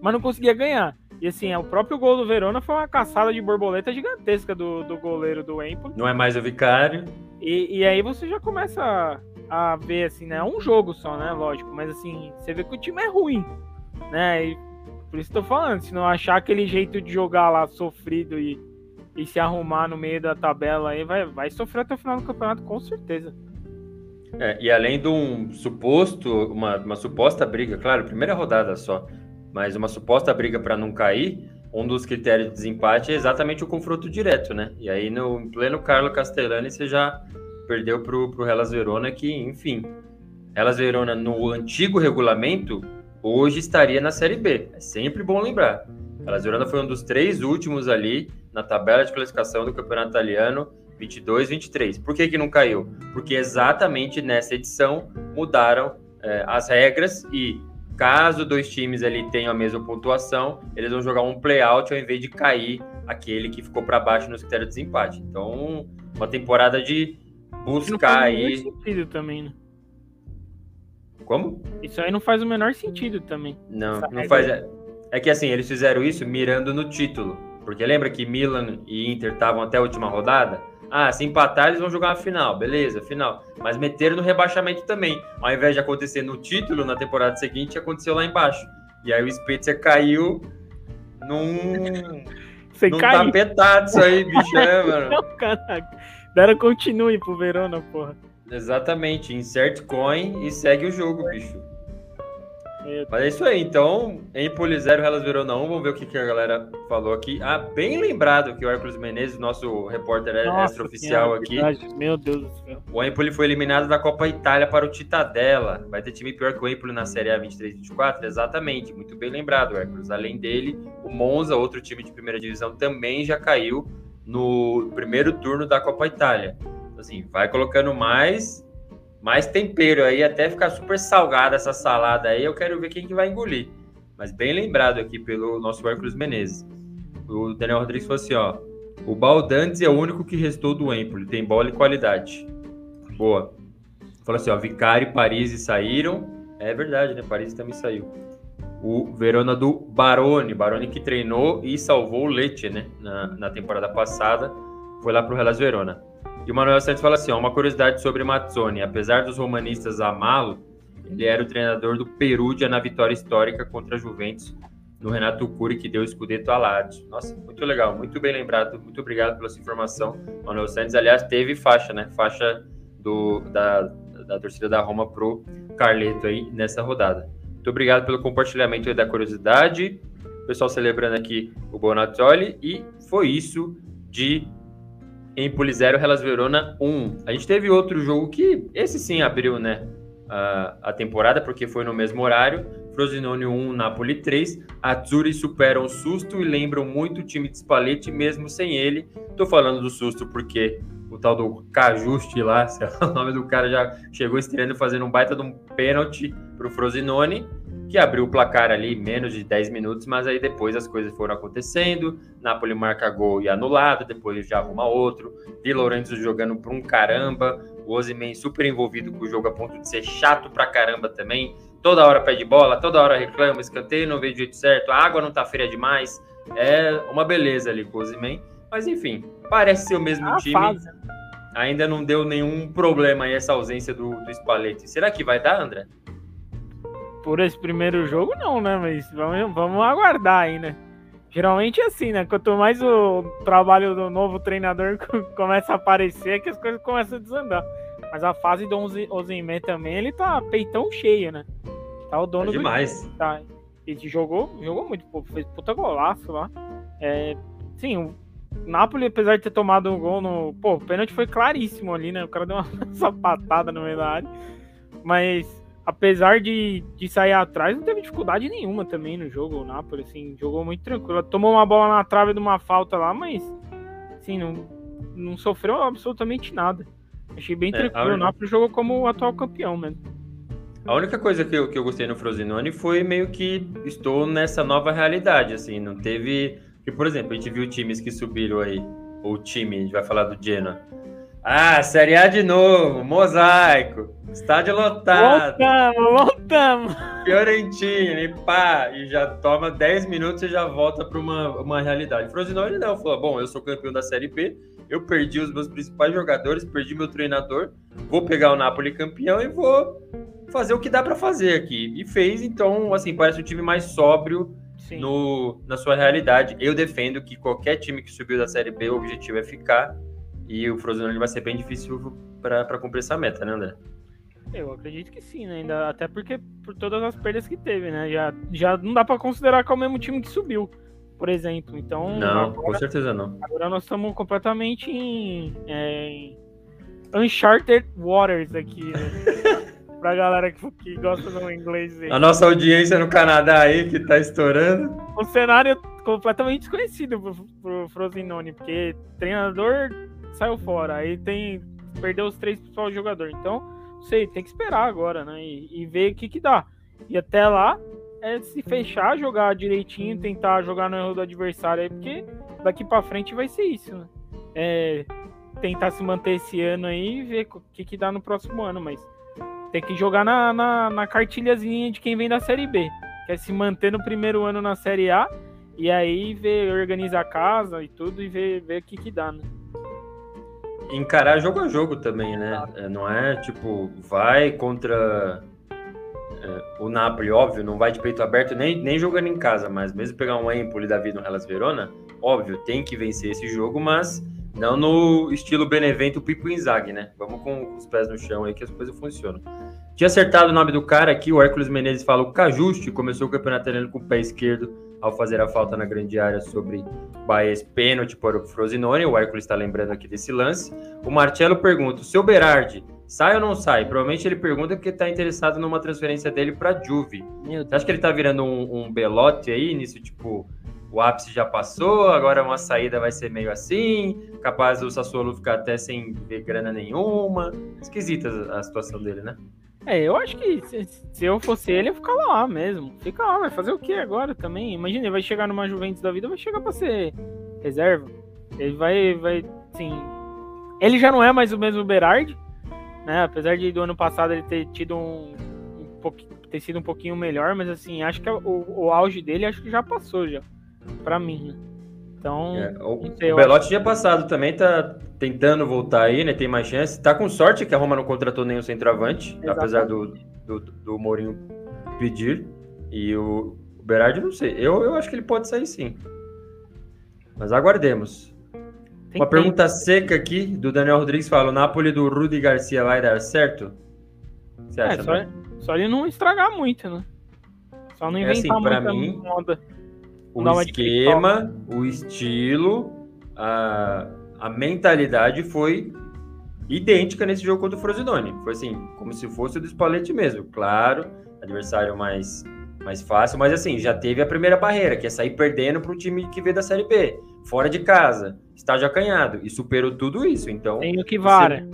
mas não conseguia ganhar. E assim, é, o próprio gol do Verona foi uma caçada de borboleta gigantesca do, do goleiro do Empoli. Não é mais o Vicário. E, e aí você já começa a, a ver, assim, né? É um jogo só, né? Lógico. Mas assim, você vê que o time é ruim, né? E por isso que eu tô falando, se não achar aquele jeito de jogar lá sofrido e, e se arrumar no meio da tabela aí, vai, vai sofrer até o final do campeonato, com certeza. É, e além de um suposto, uma, uma suposta briga, claro, primeira rodada só, mas uma suposta briga para não cair, um dos critérios de desempate é exatamente o confronto direto, né? E aí no pleno Carlo Castellani você já perdeu pro, pro Hellas Verona, que, enfim, Hellas Verona no antigo regulamento hoje estaria na Série B. É sempre bom lembrar. Hellas Verona foi um dos três últimos ali na tabela de classificação do Campeonato Italiano 22, 23. Por que, que não caiu? Porque exatamente nessa edição mudaram é, as regras e Caso dois times ali tenham a mesma pontuação, eles vão jogar um play-out ao invés de cair aquele que ficou para baixo nos critérios de desempate. Então, uma temporada de buscar aí. Isso não faz o menor sentido também, né? Como? Isso aí não faz o menor sentido também. Não, não faz. É, é que assim, eles fizeram isso mirando no título. Porque lembra que Milan e Inter estavam até a última rodada? Ah, se empatar, eles vão jogar uma final, beleza, final. Mas meteram no rebaixamento também. Ao invés de acontecer no título na temporada seguinte, aconteceu lá embaixo. E aí o Spezia caiu num. Sem num cair. tapetado isso aí, bicho, é, mano. Não, caraca. Dera continue pro Verona, porra. Exatamente, insert coin e segue o jogo, bicho. Mas é isso aí, então, Empoli 0, Hellas Verona 1, vamos ver o que, que a galera falou aqui. Ah, bem lembrado que o Hércules Menezes, nosso repórter extra-oficial aqui. Verdade. Meu Deus do céu. O Empoli foi eliminado da Copa Itália para o Titadella. Vai ter time pior que o Empoli na Série A 23-24? Exatamente, muito bem lembrado, Hércules. Além dele, o Monza, outro time de primeira divisão, também já caiu no primeiro turno da Copa Itália. Assim, vai colocando mais mais tempero aí, até ficar super salgada essa salada aí. Eu quero ver quem que vai engolir. Mas bem lembrado aqui pelo nosso Hércules Menezes. O Daniel Rodrigues falou assim, ó. O Baldantes é o único que restou do Empoli. Tem bola e qualidade. Boa. Falou assim, ó. Vicário e Paris saíram. É verdade, né? Paris também saiu. O Verona do Baroni. Baroni que treinou e salvou o Leite, né? Na, na temporada passada. Foi lá pro Hellas Verona. E o Manuel Santos fala assim: ó, uma curiosidade sobre Mazzoni. Apesar dos romanistas amá-lo, ele era o treinador do Perugia na vitória histórica contra a Juventus no Renato Curi, que deu o escudeto a Lazio. Nossa, muito legal, muito bem lembrado. Muito obrigado pela sua informação. Manuel Santos, aliás, teve faixa, né? Faixa do, da, da torcida da Roma pro Carleto aí nessa rodada. Muito obrigado pelo compartilhamento da curiosidade. O pessoal celebrando aqui o Bonazzoli. E foi isso de Empoli 0, Hellas Verona 1. A gente teve outro jogo que, esse sim abriu, né, a, a temporada, porque foi no mesmo horário. Frosinone 1, Napoli 3. Azzurri superam o susto e lembram muito o time de Spalletti, mesmo sem ele. Tô falando do susto porque o tal do Cajuste lá, o nome do cara já chegou estreando fazendo um baita de um pênalti pro Frosinone que abriu o placar ali menos de 10 minutos, mas aí depois as coisas foram acontecendo. Napoli marca gol e anulado, depois já arruma outro. Di Lorenzo jogando por um caramba. O Ozyman super envolvido com o jogo a ponto de ser chato pra caramba também. Toda hora pede bola, toda hora reclama, escanteio não veio do jeito certo, a água não tá fria demais. É uma beleza ali com o Ozyman. Mas enfim, parece ser o mesmo é time. Fase. Ainda não deu nenhum problema aí essa ausência do, do Spalletti. Será que vai dar, André? Por esse primeiro jogo, não, né? Mas vamos, vamos aguardar aí, né? Geralmente é assim, né? Quanto mais o trabalho do novo treinador começa a aparecer, é que as coisas começam a desandar. Mas a fase do Ozyman também, ele tá peitão cheio, né? Tá o dono é demais. do tá. Ele jogou, jogou muito, pô, fez puta golaço lá. É, sim, o Napoli, apesar de ter tomado um gol no. Pô, o pênalti foi claríssimo ali, né? O cara deu uma sapatada no meio da área. Mas apesar de, de sair atrás, não teve dificuldade nenhuma também no jogo. O Napoli, assim, jogou muito tranquilo. Tomou uma bola na trave de uma falta lá, mas, assim, não, não sofreu absolutamente nada. Achei bem é, tranquilo. É, o Napoli jogou como o atual campeão mesmo. A única coisa que eu, que eu gostei no Frosinone foi meio que estou nessa nova realidade, assim, não teve... Que, por exemplo, a gente viu times que subiram aí, o time, a gente vai falar do Genoa. Ah, Série A de novo, mosaico. Estádio lotado. Voltamos, voltamos. Fiorentina, e pá, e já toma 10 minutos e já volta para uma, uma realidade. Frosinone não, falou: bom, eu sou campeão da Série B, eu perdi os meus principais jogadores, perdi meu treinador, vou pegar o Napoli campeão e vou fazer o que dá para fazer aqui. E fez, então, assim, parece um time mais sóbrio no, na sua realidade. Eu defendo que qualquer time que subiu da Série B, o objetivo é ficar. E o Frosinone vai ser bem difícil para cumprir essa meta, né, André? Eu acredito que sim, né? Ainda, até porque por todas as perdas que teve, né? Já, já não dá para considerar que é o mesmo time que subiu, por exemplo. Então. Não, agora, com certeza não. Agora nós estamos completamente em, é, em Uncharted Waters aqui. Né? pra galera que, que gosta do inglês. Aí. A nossa audiência no Canadá aí que tá estourando. Um cenário completamente desconhecido pro, pro Frosinone, porque treinador saiu fora, aí tem perdeu os três principais jogadores. Então, sei, tem que esperar agora, né? E, e ver o que que dá. E até lá é se fechar, jogar direitinho, tentar jogar no erro do adversário aí, porque daqui para frente vai ser isso, né? É, tentar se manter esse ano aí e ver o que que dá no próximo ano, mas tem que jogar na, na, na cartilhazinha de quem vem da Série B. Que é se manter no primeiro ano na Série A e aí ver, organizar a casa e tudo e ver, ver o que, que dá, né? Encarar jogo a jogo também, né? É, não é tipo, vai contra é, o Napoli, óbvio, não vai de peito aberto nem, nem jogando em casa, mas mesmo pegar um Empoli da vida no Hellas Verona, óbvio, tem que vencer esse jogo, mas não no estilo Benevento Pipo Inzaghi, né? Vamos com os pés no chão aí que as coisas funcionam. Tinha acertado o nome do cara aqui, o Hércules Menezes fala o Cajuste, começou o campeonato italiano com o pé esquerdo ao fazer a falta na grande área sobre Baez, pênalti para o Frosinone, o Hércules está lembrando aqui desse lance. O Marcelo pergunta, o seu Berardi, sai ou não sai? Provavelmente ele pergunta porque está interessado numa transferência dele para Juve. Você acha que ele está virando um, um belote aí, nisso tipo o ápice já passou, agora uma saída vai ser meio assim, capaz do Sassuolo ficar até sem ver grana nenhuma. Esquisita a situação dele, né? É, eu acho que se, se eu fosse ele, eu ficar lá mesmo. Fica lá, vai fazer o que agora também? Imagina, ele vai chegar numa Juventus da vida, vai chegar pra ser reserva. Ele vai, vai, sim. Ele já não é mais o mesmo Berardi, né? Apesar de do ano passado ele ter tido um, um pouquinho, ter sido um pouquinho melhor, mas assim, acho que o, o auge dele acho que já passou já para mim. Né? Então, é, o, sei, o Belotti tinha passado também, tá tentando voltar aí, né? Tem mais chance. Tá com sorte que a Roma não contratou nenhum centroavante, Exatamente. apesar do, do, do Mourinho pedir. E o, o Berardi, não sei. Eu, eu acho que ele pode sair sim. Mas aguardemos. Tem Uma pergunta seca aqui do Daniel Rodrigues fala: o Napoli do Rudi Garcia vai dar certo? Você acha, é, só, né? só ele não estragar muito, né? Só não inventar é assim, muita mim, moda o esquema, o estilo, a, a mentalidade foi idêntica nesse jogo contra o Frosinone. Foi assim, como se fosse o do Spalletti mesmo. Claro, adversário mais, mais fácil, mas assim, já teve a primeira barreira, que é sair perdendo para o time que veio da Série B, fora de casa, estágio acanhado, e superou tudo isso. Então, sem o que vara.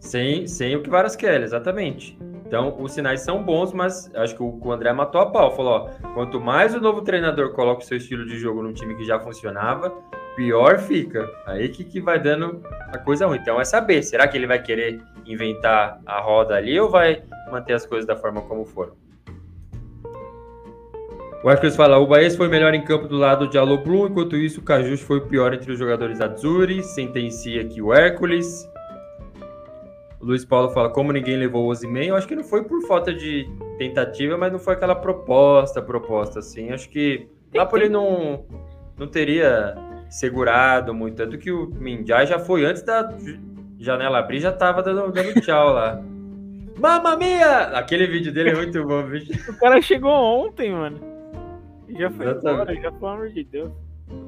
Sem, sem o que varas quer, exatamente. Então, os sinais são bons, mas acho que o André matou a pau. Falou: ó, quanto mais o novo treinador coloca o seu estilo de jogo num time que já funcionava, pior fica. Aí que, que vai dando a coisa ruim. Então, é saber: será que ele vai querer inventar a roda ali ou vai manter as coisas da forma como foram? O Hércules fala: o Baez foi melhor em campo do lado de Aloblu, enquanto isso o Cajus foi o pior entre os jogadores Azzurri. Sentencia aqui o Hércules. O Luiz Paulo fala, como ninguém levou o eu acho que não foi por falta de tentativa, mas não foi aquela proposta, proposta, assim. Acho que o Napoli não, não teria segurado muito, tanto que o Minjai já foi antes da janela abrir, já tava dando, dando tchau lá. Mamma mia! Aquele vídeo dele é muito bom, bicho. O cara chegou ontem, mano. Já foi embora, já pelo amor de Deus.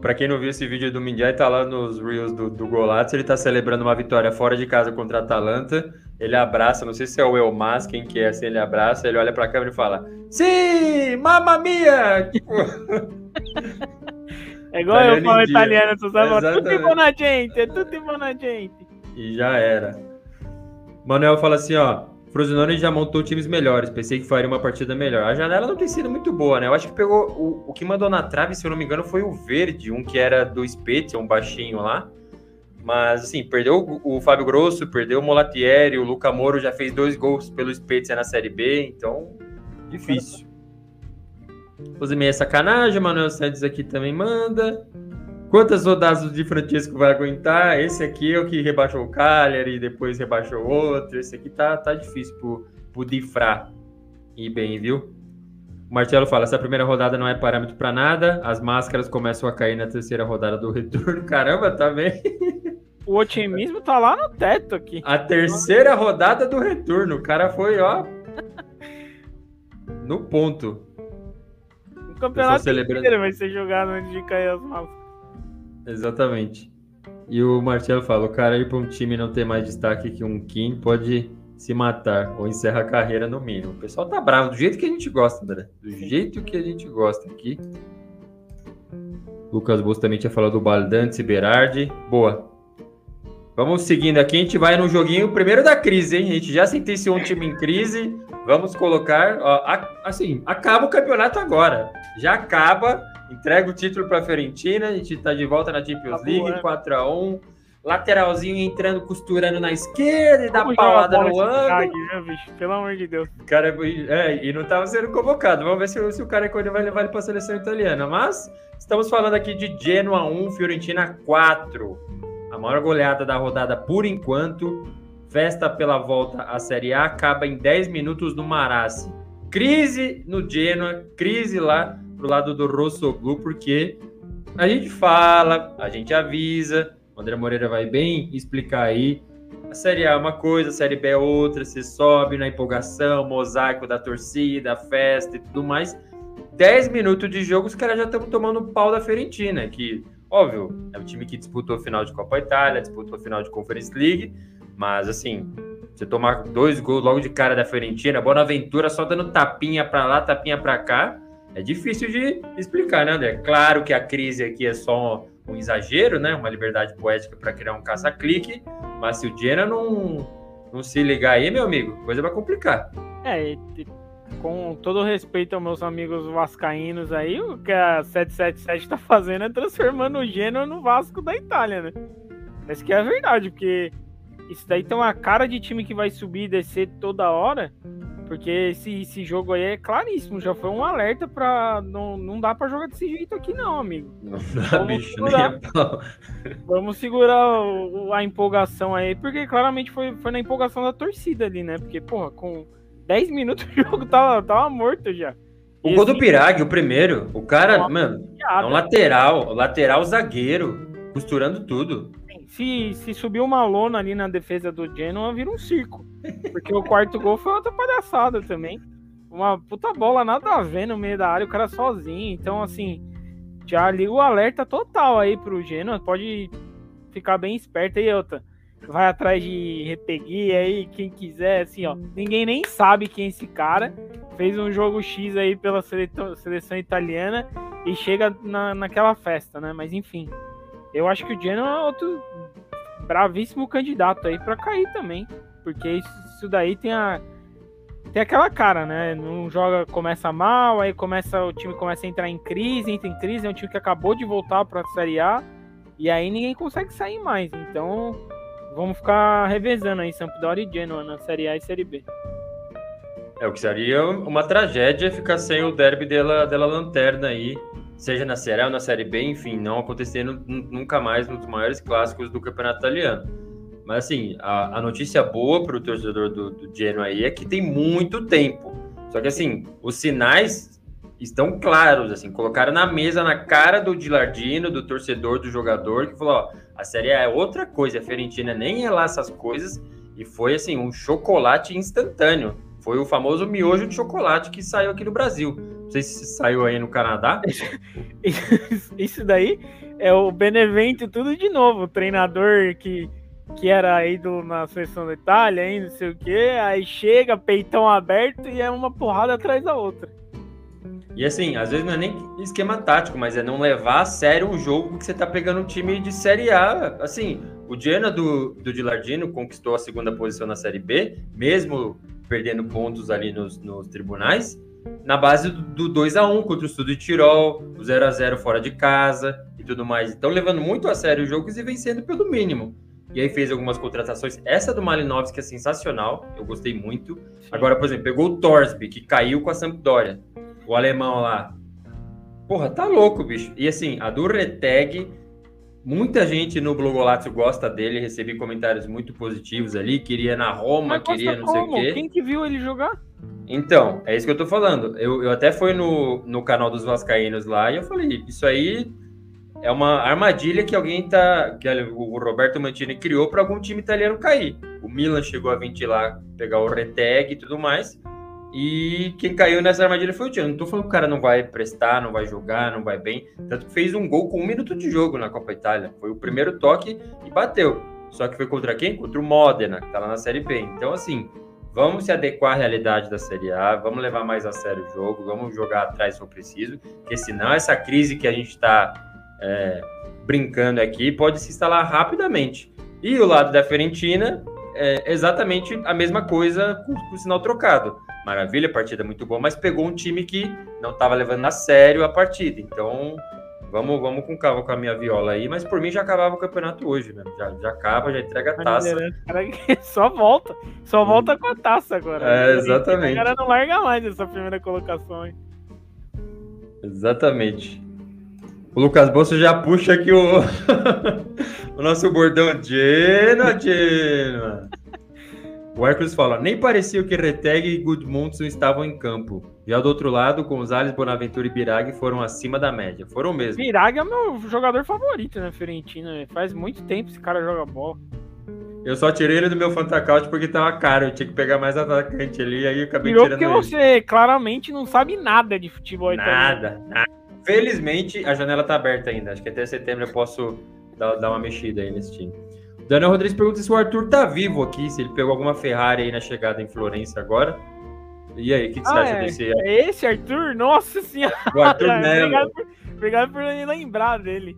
Pra quem não viu esse vídeo do Mindiai, tá lá nos Reels do, do. Ele tá celebrando uma vitória fora de casa contra a Atalanta. Ele abraça, não sei se é o Elmas, quem que é, assim, ele abraça, ele olha pra câmera e fala: Sim, mamma mia! é igual eu falo italiano, tu sabe? Tudo bom na gente, tudo bom na gente. E já era. Manuel fala assim, ó. Frosinone já montou times melhores. Pensei que faria uma partida melhor. A janela não tem sido muito boa, né? Eu acho que pegou. O, o que mandou na trave, se eu não me engano, foi o verde, um que era do Spezia, um baixinho lá. Mas, assim, perdeu o Fábio Grosso, perdeu o Molatieri, o Luca Moro já fez dois gols pelo Spezia na Série B, então, difícil. Os meia sacanagem, Manuel Santos aqui também manda. Quantas rodadas o Di Francisco vai aguentar? Esse aqui é o que rebaixou o Cagliari, depois rebaixou outro. Esse aqui tá, tá difícil pro, pro Difra ir bem, viu? O Marcelo fala: essa primeira rodada não é parâmetro para nada, as máscaras começam a cair na terceira rodada do retorno. Caramba, tá bem. O otimismo tá lá no teto aqui. A terceira rodada do retorno. O cara foi, ó. no ponto. O campeonato inteiro vai ser jogado antes de cair as máscaras. Exatamente. E o Marcelo fala: o cara ir para um time não ter mais destaque que um Kim pode se matar ou encerra a carreira no mínimo. O pessoal tá bravo, do jeito que a gente gosta, André. Do jeito que a gente gosta aqui. Lucas Bolso também tinha falado do Baldante Berardi. Boa. Vamos seguindo aqui, a gente vai no joguinho primeiro da crise, hein? A gente já sentenciou um time em crise. Vamos colocar, ó, assim, acaba o campeonato agora. Já acaba Entrega o título para a Fiorentina, a gente está de volta na Champions tá League, 4x1. Lateralzinho entrando, costurando na esquerda e dá paulada no ângulo. Pelo amor de Deus. O cara é, e não estava sendo convocado. Vamos ver se, se o cara vai levar ele para a seleção italiana. Mas estamos falando aqui de Genoa 1, Fiorentina 4. A maior goleada da rodada por enquanto. Festa pela volta à Série A acaba em 10 minutos no Marassi. Crise no Genoa, crise lá pro lado do Rossoblu, porque a gente fala, a gente avisa, o André Moreira vai bem explicar aí. A Série A é uma coisa, a Série B é outra, você sobe na empolgação, mosaico da torcida, festa e tudo mais. 10 minutos de jogo, os caras já estão tomando pau da Fiorentina, que, óbvio, é um time que disputou a final de Copa Itália, disputou a final de Conference League, mas assim, você tomar dois gols logo de cara da Fiorentina, Bonaventura só dando tapinha para lá, tapinha para cá, é difícil de explicar, né, André? Claro que a crise aqui é só um exagero, né? Uma liberdade poética para criar um caça-clique, mas se o Diana não, não se ligar aí, meu amigo, coisa vai complicar. É, com todo respeito aos meus amigos vascaínos aí, o que a 777 está fazendo é transformando o Genoa no Vasco da Itália, né? Essa que é a verdade, porque isso daí tem uma cara de time que vai subir e descer toda hora. Porque esse, esse jogo aí é claríssimo, já foi um alerta pra. Não, não dá pra jogar desse jeito aqui, não, amigo. Não dá, Vamos bicho, segurar, pau. Vamos segurar o, a empolgação aí, porque claramente foi, foi na empolgação da torcida ali, né? Porque, porra, com 10 minutos o jogo tava, tava morto já. O gol assim, do Pirag, o primeiro, o cara, mano, é um lateral, lateral zagueiro, costurando tudo se, se subir uma lona ali na defesa do Genoa, vira um circo. Porque o quarto gol foi outra palhaçada também. Uma puta bola nada a ver no meio da área, o cara sozinho. Então, assim, já liga o alerta total aí pro Genoa. Pode ficar bem esperto aí, outra. Vai atrás de Retegui aí, quem quiser, assim, ó. Ninguém nem sabe quem é esse cara. Fez um jogo X aí pela seleção, seleção italiana e chega na, naquela festa, né? Mas enfim. Eu acho que o Genoa é outro bravíssimo candidato aí para cair também, porque isso daí tem a tem aquela cara, né? Não joga, começa mal, aí começa o time começa a entrar em crise, entra em crise, é um time que acabou de voltar para a Série A e aí ninguém consegue sair mais. Então, vamos ficar revezando aí Sampdoria e Genoa na Série A e Série B. É o que seria uma tragédia ficar sem o derby dela, dela lanterna aí seja na Série A ou na Série B, enfim, não acontecendo nunca mais nos maiores clássicos do campeonato italiano. Mas assim, a, a notícia boa para o torcedor do, do Genoa aí é que tem muito tempo. Só que assim, os sinais estão claros, assim, colocaram na mesa, na cara do Dilardino, do torcedor, do jogador, que falou, ó, a Série A é outra coisa, a Fiorentina nem é lá essas coisas, e foi assim, um chocolate instantâneo. Foi o famoso miojo de chocolate que saiu aqui no Brasil. Não sei se saiu aí no Canadá. Isso daí é o Benevento tudo de novo. O treinador que, que era ídolo na seleção da Itália, aí não sei o quê. Aí chega, peitão aberto e é uma porrada atrás da outra. E assim, às vezes não é nem esquema tático, mas é não levar a sério um jogo que você tá pegando um time de Série A. Assim, o Diana do, do Dilardino conquistou a segunda posição na Série B, mesmo perdendo pontos ali nos, nos tribunais. na base do 2 a 1 contra o Sul de Tirol, o 0 a 0 fora de casa e tudo mais. Então, levando muito a sério os jogos e vencendo pelo mínimo. E aí fez algumas contratações. Essa do Malinovski é sensacional, eu gostei muito. Agora, por exemplo, pegou o Torsby, que caiu com a Sampdoria. O alemão lá. Porra, tá louco, bicho. E assim, a do Reteg, muita gente no Blogolazio gosta dele, recebi comentários muito positivos ali, queria na Roma, queria não como? sei o quê. Quem que viu ele jogar? Então, é isso que eu tô falando. Eu, eu até fui no, no canal dos Vascaínos lá e eu falei, isso aí é uma armadilha que alguém tá. que o Roberto Mantini criou para algum time italiano cair. O Milan chegou a ventilar, pegar o Reteg e tudo mais. E quem caiu nessa armadilha foi o Tio. Não tô falando que o cara não vai prestar, não vai jogar, não vai bem. Tanto que fez um gol com um minuto de jogo na Copa Itália. Foi o primeiro toque e bateu. Só que foi contra quem? Contra o Modena, que tá lá na Série B. Então, assim, vamos se adequar à realidade da Série A, vamos levar mais a sério o jogo, vamos jogar atrás se for preciso, porque senão essa crise que a gente está é, brincando aqui, pode se instalar rapidamente. E o lado da Fiorentina é exatamente a mesma coisa com, com o sinal trocado. Maravilha, partida muito boa, mas pegou um time que não estava levando a sério a partida. Então, vamos, vamos com calma com a minha viola aí, mas por mim já acabava o campeonato hoje mesmo. Já, já acaba, já entrega a taça. Só volta, só volta com a taça agora. É, exatamente. O cara não larga mais essa primeira colocação. Hein? Exatamente. O Lucas Bolsa já puxa aqui o, o nosso bordão Genoa, Genoa. O Hércules fala, nem parecia que Reteg e Gudmundsson estavam em campo. Já do outro lado, Gonzalez, Bonaventura e Birag foram acima da média. Foram mesmo. Birag é o meu jogador favorito na Fiorentina. Faz muito tempo esse cara joga bola. Eu só tirei ele do meu Fantacaut porque tava caro. Eu tinha que pegar mais atacante ali, aí eu acabei Tirou tirando porque ele. você claramente não sabe nada de futebol Nada, nada. Felizmente, a janela tá aberta ainda. Acho que até setembro eu posso dar, dar uma mexida aí nesse time. Daniel Rodrigues pergunta se o Arthur tá vivo aqui, se ele pegou alguma Ferrari aí na chegada em Florença agora. E aí, o que, que você ah, acha é. desse? É esse Arthur? Nossa senhora! O Arthur Melo. obrigado, por, obrigado por me lembrar dele.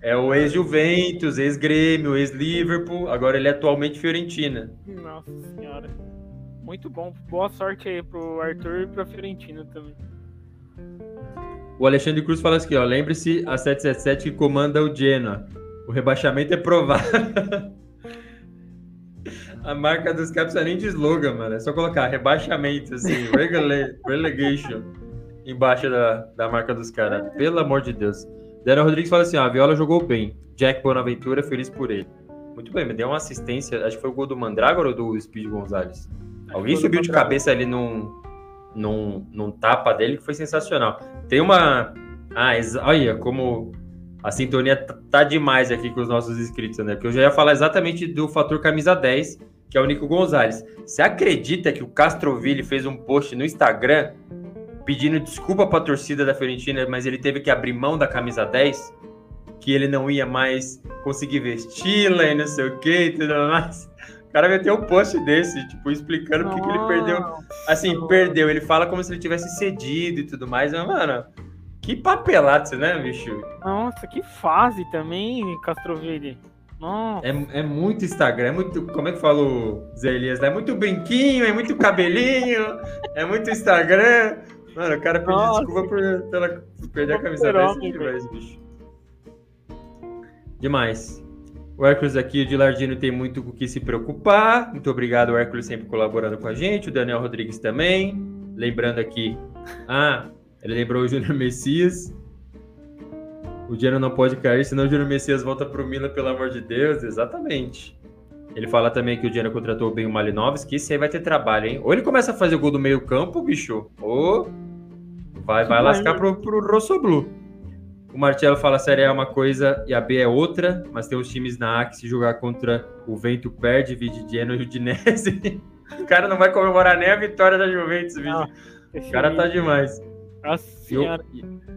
É o ex-Juventus, ex-Grêmio, ex-Liverpool, agora ele é atualmente Fiorentina. Nossa senhora. Muito bom. Boa sorte aí pro Arthur e pra Fiorentina também. O Alexandre Cruz fala assim, ó, lembre-se a 777 que comanda o Genoa. O rebaixamento é provável. a marca dos caras precisa nem de slogan, mano. É só colocar rebaixamento, assim, relegation embaixo da, da marca dos caras. Pelo amor de Deus. Daniel Rodrigues fala assim, ó, a Viola jogou bem. Jack Bonaventura, feliz por ele. Muito bem, me deu uma assistência, acho que foi o gol do Mandrágora ou do Speed Gonzalez? Alguém subiu de cabeça ali num, num, num tapa dele que foi sensacional. Tem uma. Ah, olha como a sintonia tá demais aqui com os nossos inscritos, né? Porque eu já ia falar exatamente do fator camisa 10, que é o Nico Gonzalez. Você acredita que o Castroville fez um post no Instagram pedindo desculpa para a torcida da Fiorentina, mas ele teve que abrir mão da camisa 10? Que ele não ia mais conseguir vesti-la e não sei o que e tudo mais. O cara meteu um post desse, tipo, explicando porque que ele perdeu. Assim, perdeu. Ele fala como se ele tivesse cedido e tudo mais. Mas, mano, que papelato, né, bicho? Nossa, que fase também, Castroville. Nossa. É, é muito Instagram, é muito. Como é que fala o Zé Elias? É muito brinquinho, é muito cabelinho, é muito Instagram. Mano, o cara pediu Nossa. desculpa por, pela, por perder a camisa 10 demais, bicho. Demais. O Hércules aqui, o Dilardino tem muito com o que se preocupar. Muito obrigado, o Hércules sempre colaborando com a gente. O Daniel Rodrigues também. Lembrando aqui. Ah, ele lembrou o Júnior Messias. O Geno não pode cair, senão o Júnior Messias volta pro Milan, pelo amor de Deus. Exatamente. Ele fala também que o Geno contratou bem o Malinovski. Isso aí vai ter trabalho, hein? Ou ele começa a fazer o gol do meio campo, bicho. Ou vai, vai lascar pro, pro Rossoblu. O Marcelo fala a Série A é uma coisa e a B é outra, mas tem os times na A que se jogar contra o Vento perde, Vide Genoa e o Udinese. o cara não vai comemorar nem a vitória da Juventus, bicho. o cara tá demais. Nossa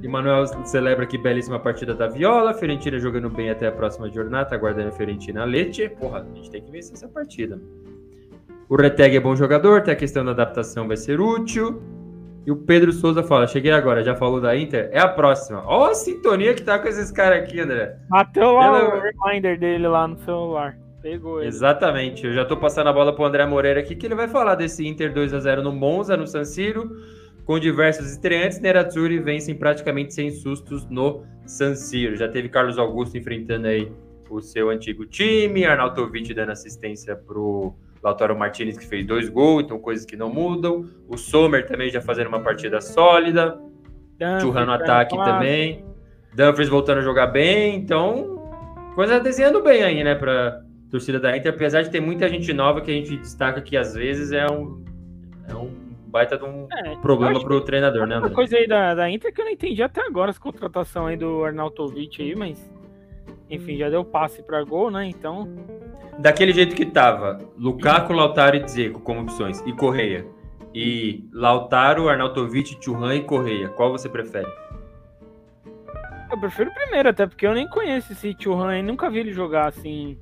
E Manuel celebra aqui belíssima partida da Viola. Fiorentina jogando bem até a próxima jornada, aguardando a Fiorentina a Leite. Porra, a gente tem que vencer essa partida. O Reteg é bom jogador, tem a questão da adaptação vai ser útil. E o Pedro Souza fala: Cheguei agora, já falou da Inter? É a próxima. Ó, a sintonia que tá com esses caras aqui, André. Bateu lá o reminder dele lá no celular. Pegou ele. Exatamente. Eu já tô passando a bola pro André Moreira aqui, que ele vai falar desse Inter 2 a 0 no Monza, no San Siro. Com diversos estreantes, Nerazzurri vencem praticamente sem sustos no San Siro. Já teve Carlos Augusto enfrentando aí o seu antigo time, Arnautovic dando assistência pro Lautaro Martinez que fez dois gols, então coisas que não mudam. O Sommer também já fazendo uma partida sólida. Churran no ataque também. Dumfries voltando a jogar bem, então coisa desenhando bem aí, né, para torcida da Inter, apesar de ter muita gente nova que a gente destaca que às vezes é um, é um baita de um é, problema para o treinador, né, André? Uma coisa aí da, da Inter que eu não entendi até agora, essa contratação aí do Arnautovic aí, mas enfim, já deu passe para gol, né? Então. Daquele jeito que tava, Lukaku, Lautaro e Dzeko como opções, e Correia. E Lautaro, Arnautovic, Churran e Correia. Qual você prefere? Eu prefiro o primeiro, até porque eu nem conheço esse Churran e nunca vi ele jogar assim.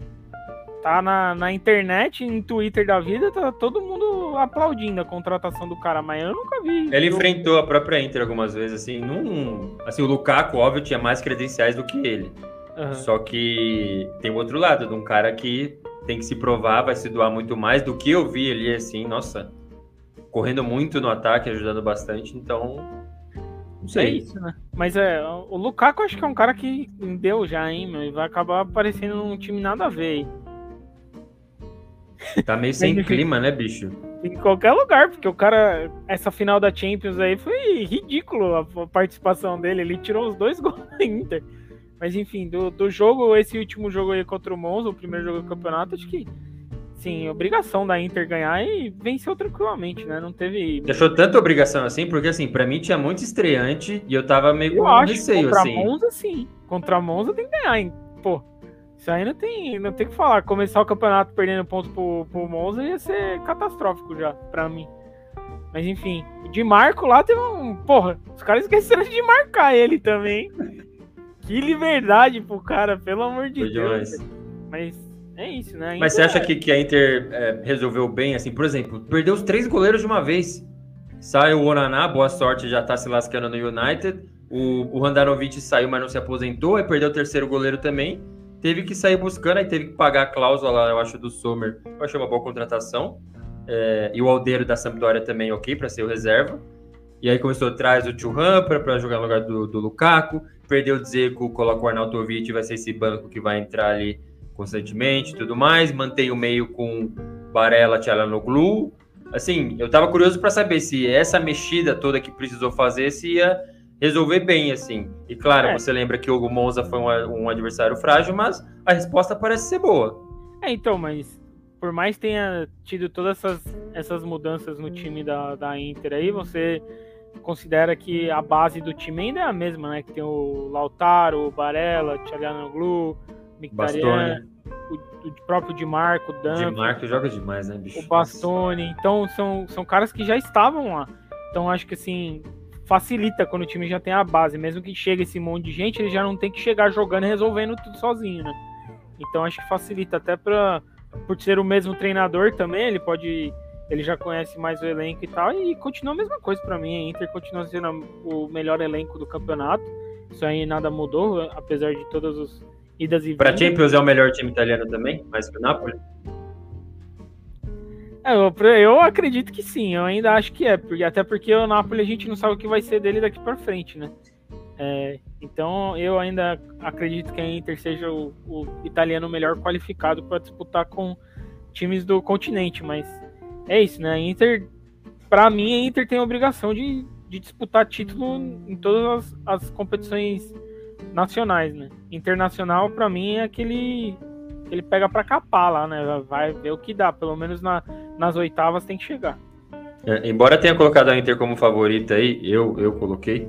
Tá na, na internet, em Twitter da vida, tá todo mundo aplaudindo a contratação do cara, mas eu nunca vi. Ele enfrentou a própria Inter algumas vezes, assim, num, assim, o Lukaku, óbvio, tinha mais credenciais do que ele. Uhum. Só que tem o outro lado, de um cara que tem que se provar, vai se doar muito mais do que eu vi ali, assim, nossa, correndo muito no ataque, ajudando bastante, então. Não sei. É isso, né? Mas é, o Lukaku acho que é um cara que deu já, hein, meu, e vai acabar aparecendo num time nada a ver. Tá meio sem clima, né, bicho? Em qualquer lugar, porque o cara, essa final da Champions aí foi ridículo a participação dele. Ele tirou os dois gols da Inter. Mas enfim, do, do jogo, esse último jogo aí contra o Monza, o primeiro jogo do campeonato, acho que sim, obrigação da Inter ganhar e venceu tranquilamente, né? Não teve. Deixou tanta obrigação assim, porque assim, para mim tinha muito estreante e eu tava meio eu com acho receio contra assim. Contra Monza, sim. Contra Monza tem que ganhar, hein? Pô. Isso aí não tem, não tem que falar. Começar o campeonato perdendo pontos pro, pro Monza ia ser catastrófico já, pra mim. Mas enfim, de Marco lá teve um. Porra, os caras esqueceram de marcar ele também. Que liberdade pro cara, pelo amor de Foi Deus. Demais. Mas é isso, né? Mas você acha que, que a Inter é, resolveu bem, assim, por exemplo, perdeu os três goleiros de uma vez. Sai o Onaná, boa sorte, já tá se lascando no United. O, o Randanovic saiu, mas não se aposentou, aí perdeu o terceiro goleiro também. Teve que sair buscando, aí teve que pagar a cláusula lá, eu acho, do Sommer. Eu achei uma boa contratação. É, e o Aldeiro da Sampdoria também, ok, para ser o reserva. E aí começou atrás o Churran para jogar no lugar do, do Lukaku perdeu o Dzeko, coloca o Arnautovic, vai ser esse banco que vai entrar ali constantemente tudo mais. Mantém o meio com Barella, Tchalanoglu. Assim, eu tava curioso para saber se essa mexida toda que precisou fazer se ia resolver bem, assim. E claro, é. você lembra que o Monza foi um, um, adversário frágil, mas a resposta parece ser boa. É, então, mas por mais tenha tido todas essas, essas mudanças no time da, da Inter aí, você considera que a base do time ainda é a mesma, né? Que tem o Lautaro, o Barella, Tchalanoglu, Mictarian, o, o, próprio Di Marco, o Dan. Di Marco joga demais, né, bicho? O Bastoni. Então, são, são caras que já estavam lá. Então, acho que, assim, facilita quando o time já tem a base. Mesmo que chegue esse monte de gente, ele já não tem que chegar jogando e resolvendo tudo sozinho, né? Então, acho que facilita até para por ser o mesmo treinador também, ele pode ele já conhece mais o elenco e tal, e continua a mesma coisa para mim. A Inter continua sendo o melhor elenco do campeonato. Isso aí nada mudou, apesar de todas as idas e vindas. Para Champions é o melhor time italiano também, mais que o Napoli? É, eu, eu, acredito que sim, eu ainda acho que é, porque, até porque o Napoli a gente não sabe o que vai ser dele daqui para frente, né? É, então eu ainda acredito que a Inter seja o, o italiano melhor qualificado para disputar com times do continente, mas é isso, né? A Inter, para mim, a Inter tem a obrigação de, de disputar título em todas as, as competições nacionais, né? Internacional, para mim, é aquele ele pega para capar lá, né? Vai ver o que dá. Pelo menos na, nas oitavas tem que chegar. É, embora tenha colocado a Inter como favorita aí, eu, eu coloquei.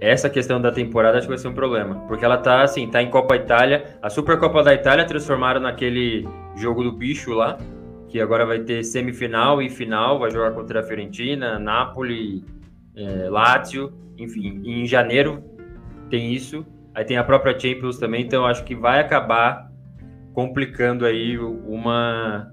Essa questão da temporada acho que vai ser um problema. Porque ela tá assim, tá em Copa Itália. A Supercopa da Itália transformaram naquele jogo do bicho lá que agora vai ter semifinal e final, vai jogar contra a Fiorentina, Napoli, é, Lazio, enfim, em janeiro tem isso. Aí tem a própria Champions também, então acho que vai acabar complicando aí uma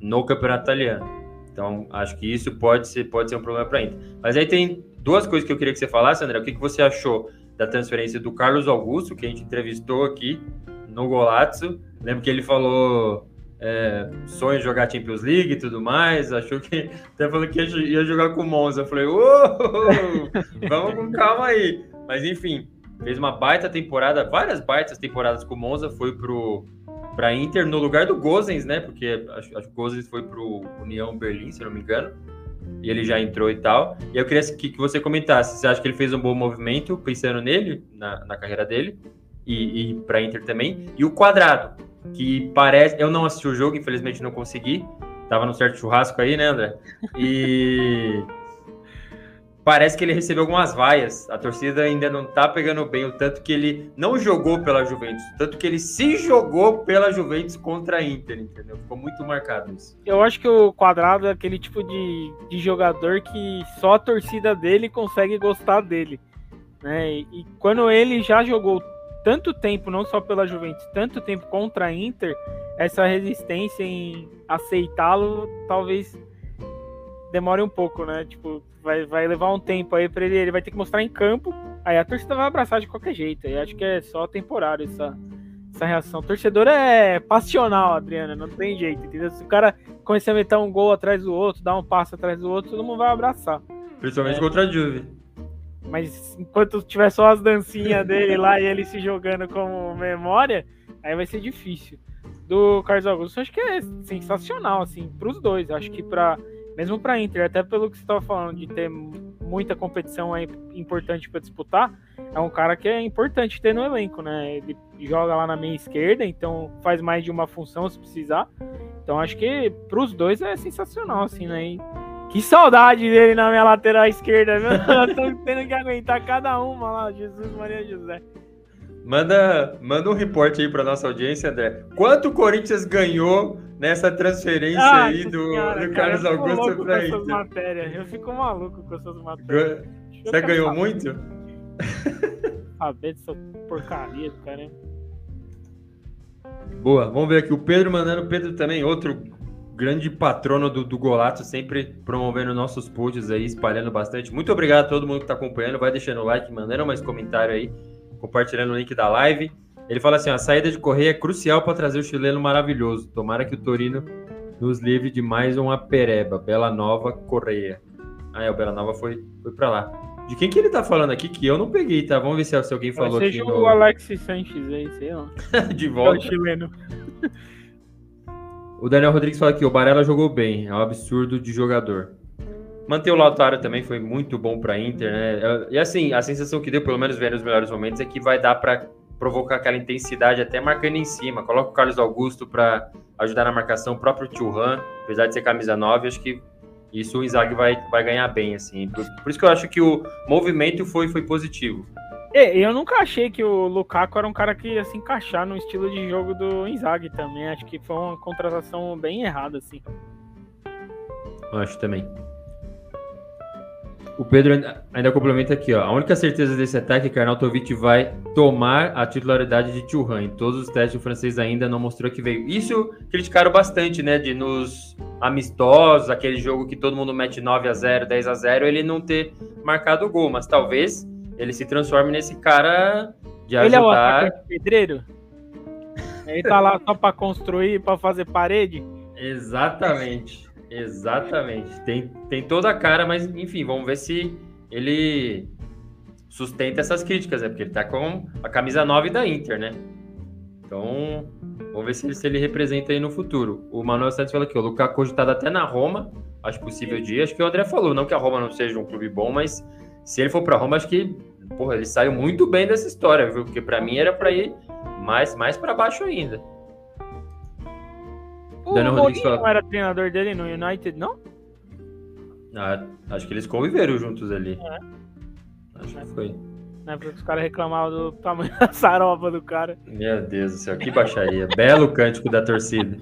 no campeonato italiano. Então acho que isso pode ser pode ser um problema para a Inter. Mas aí tem duas coisas que eu queria que você falasse, André. O que, que você achou da transferência do Carlos Augusto, que a gente entrevistou aqui no Golazzo? Lembro que ele falou é, sonho jogar Champions League e tudo mais, achou que até falou que ia, jogar com o Monza. Eu falei, vamos com calma aí. Mas enfim, fez uma baita temporada, várias baitas temporadas com o Monza, foi pro para Inter no lugar do Gozens, né? Porque acho, que o Gozens foi pro União Berlim, se não me engano. E ele já entrou e tal. E eu queria que, que você comentasse. Você acha que ele fez um bom movimento pensando nele, na, na carreira dele? E, e para Inter também. E o quadrado, que parece. Eu não assisti o jogo, infelizmente não consegui. Tava no certo churrasco aí, né, André? E parece que ele recebeu algumas vaias. A torcida ainda não tá pegando bem o tanto que ele não jogou pela Juventus, tanto que ele se jogou pela Juventus contra a Inter, entendeu? Ficou muito marcado isso. Eu acho que o Quadrado é aquele tipo de, de jogador que só a torcida dele consegue gostar dele, né? E quando ele já jogou tanto tempo, não só pela Juventus, tanto tempo contra a Inter, essa resistência em aceitá-lo talvez demore um pouco, né? Tipo, vai, vai levar um tempo aí para ele, ele vai ter que mostrar em campo, aí a torcida vai abraçar de qualquer jeito. E acho que é só temporário essa, essa reação. O torcedor é passional, Adriana, não tem jeito, entendeu? Se o cara começar a meter um gol atrás do outro, dar um passo atrás do outro, todo mundo vai abraçar. Principalmente é. contra a Juve. Mas enquanto tiver só as dancinhas dele lá e ele se jogando como memória, aí vai ser difícil. Do Carlos Augusto, acho que é sensacional, assim, pros dois. Acho que para mesmo para Inter, até pelo que você estava falando de ter muita competição aí importante para disputar, é um cara que é importante ter no elenco, né? Ele joga lá na meia esquerda, então faz mais de uma função se precisar. Então acho que para os dois é sensacional, assim, né? E que saudade dele na minha lateral esquerda, viu? Eu tô tendo que aguentar cada uma lá, Jesus Maria José. Manda, manda um reporte aí para nossa audiência, André. Quanto o Corinthians ganhou nessa transferência ah, aí do, senhora, do Carlos cara, Augusto para Inter? Matérias. Eu fico maluco com essas matérias. Você ganhou saber. muito? Saber dessa porcaria do cara. Boa, vamos ver aqui. O Pedro mandando, o Pedro também, outro grande patrono do, do Golato, sempre promovendo nossos posts aí, espalhando bastante. Muito obrigado a todo mundo que está acompanhando. Vai deixando o like, mandando mais comentário aí compartilhando o link da live. Ele fala assim: a saída de Correia é crucial para trazer o chileno maravilhoso. Tomara que o Torino nos livre de mais uma pereba. Bela Nova Correia. Ah, é, o Bela Nova foi, foi para lá. De quem que ele tá falando aqui que eu não peguei, tá? Vamos ver se, se alguém falou aqui. Seja no... o Alex Sanches aí, sei lá. de volta. É o chileno. o Daniel Rodrigues fala aqui: o Barella jogou bem. É um absurdo de jogador. Manter o Lautaro também foi muito bom para Inter, né? E assim, a sensação que deu, pelo menos vendo os melhores momentos, é que vai dar para provocar aquela intensidade até marcando em cima. Coloca o Carlos Augusto para ajudar na marcação, o próprio Churran, apesar de ser camisa 9, acho que isso o Inzaghi vai, vai ganhar bem, assim. Por, por, isso que eu acho que o movimento foi, foi positivo. É, eu nunca achei que o Lukaku era um cara que ia se encaixar no estilo de jogo do Inzaghi também. Acho que foi uma contratação bem errada, assim. Eu acho também. O Pedro ainda complementa aqui, ó. A única certeza desse ataque é que Arnautovic vai tomar a titularidade de Thuram. Em todos os testes, o francês ainda não mostrou que veio. Isso criticaram bastante, né? De nos amistosos, aquele jogo que todo mundo mete 9 a 0 10 a 0 ele não ter marcado o gol. Mas talvez ele se transforme nesse cara de ajudar. Ele é o atacante pedreiro? Ele tá lá só para construir, para fazer parede? Exatamente. Exatamente. Tem, tem toda a cara, mas enfim, vamos ver se ele sustenta essas críticas, né? Porque ele tá com a camisa 9 da Inter, né? Então, vamos ver se ele, se ele representa aí no futuro. O Manuel Santos falou aqui, o Lukaku cogitado até na Roma, acho possível de ir. Acho que o André falou, não que a Roma não seja um clube bom, mas se ele for para Roma, acho que, porra, ele saiu muito bem dessa história, viu? Porque para mim era para ir mais, mais para baixo ainda. O Daniel Rodrigues fala... não era treinador dele no United, não? Ah, acho que eles conviveram juntos ali. É. Acho que foi. Né, porque os caras reclamavam do tamanho da saroba do cara. Meu Deus do céu, que baixaria. Belo cântico da torcida.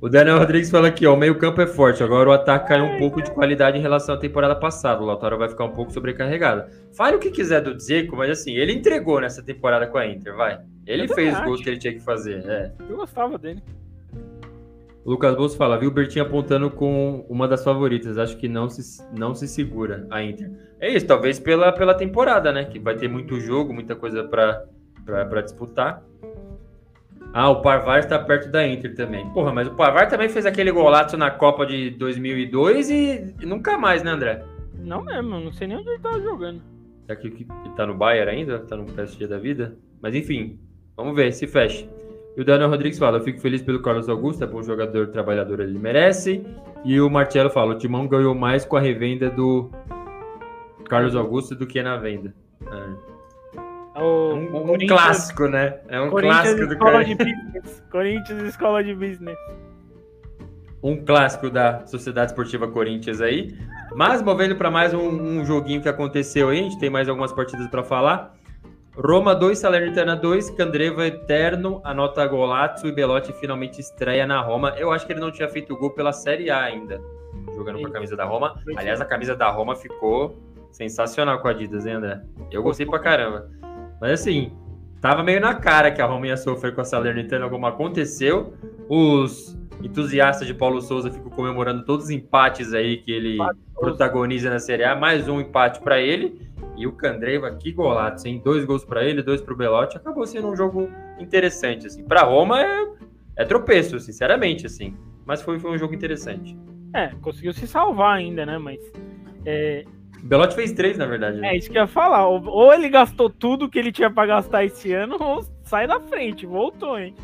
O Daniel Rodrigues fala aqui, ó, o meio-campo é forte, agora o ataque caiu um pouco de qualidade em relação à temporada passada. O Lautaro vai ficar um pouco sobrecarregado. Fale o que quiser do Dzeko, mas assim, ele entregou nessa temporada com a Inter, vai. Ele fez os gols que ele tinha que fazer. É. Eu gostava dele. O Lucas Bolso fala, viu o Bertinho apontando com uma das favoritas. Acho que não se, não se segura a Inter. É isso, talvez pela, pela temporada, né? Que vai ter muito jogo, muita coisa para disputar. Ah, o Parvar está perto da Inter também. Porra, mas o Parvar também fez aquele golaço na Copa de 2002 e, nunca mais, né, André? Não mesmo, não sei nem onde ele tava jogando. Será que ele tá no Bayern ainda? Tá no PSG da vida? Mas enfim, vamos ver se fecha. E o Daniel Rodrigues fala: Eu fico feliz pelo Carlos Augusto, é bom jogador, trabalhador, ele merece. E o Marcelo fala: O Timão ganhou mais com a revenda do Carlos Augusto do que na venda. É. É o Um, um clássico, né? É um clássico do Escola de Business. Corinthians Escola de Business. um clássico da Sociedade Esportiva Corinthians aí. Mas movendo para mais um, um joguinho que aconteceu aí, a gente tem mais algumas partidas para falar. Roma 2, Salernitana 2, Candreva Eterno, anota Golazzo e Belotti finalmente estreia na Roma. Eu acho que ele não tinha feito gol pela Série A ainda, jogando com a camisa da Roma. Aliás, a camisa da Roma ficou sensacional com a Adidas, hein, André? Eu gostei pra caramba. Mas assim, tava meio na cara que a Roma ia sofrer com a Salernitana, como aconteceu. Os entusiastas de Paulo Souza ficam comemorando todos os empates aí que ele protagoniza na Série A. Mais um empate para ele. E o Candreva, que golaço, hein? Dois gols para ele, dois para o Belotti. Acabou sendo um jogo interessante, assim. Para Roma é, é tropeço, sinceramente, assim. Mas foi, foi um jogo interessante. É, conseguiu se salvar ainda, né? Mas. É, Belotti fez três, na verdade. né? é isso que eu ia falar. Ou, ele gastou tudo que ele tinha pra gastar esse ano, ou sai da frente, voltou, hein?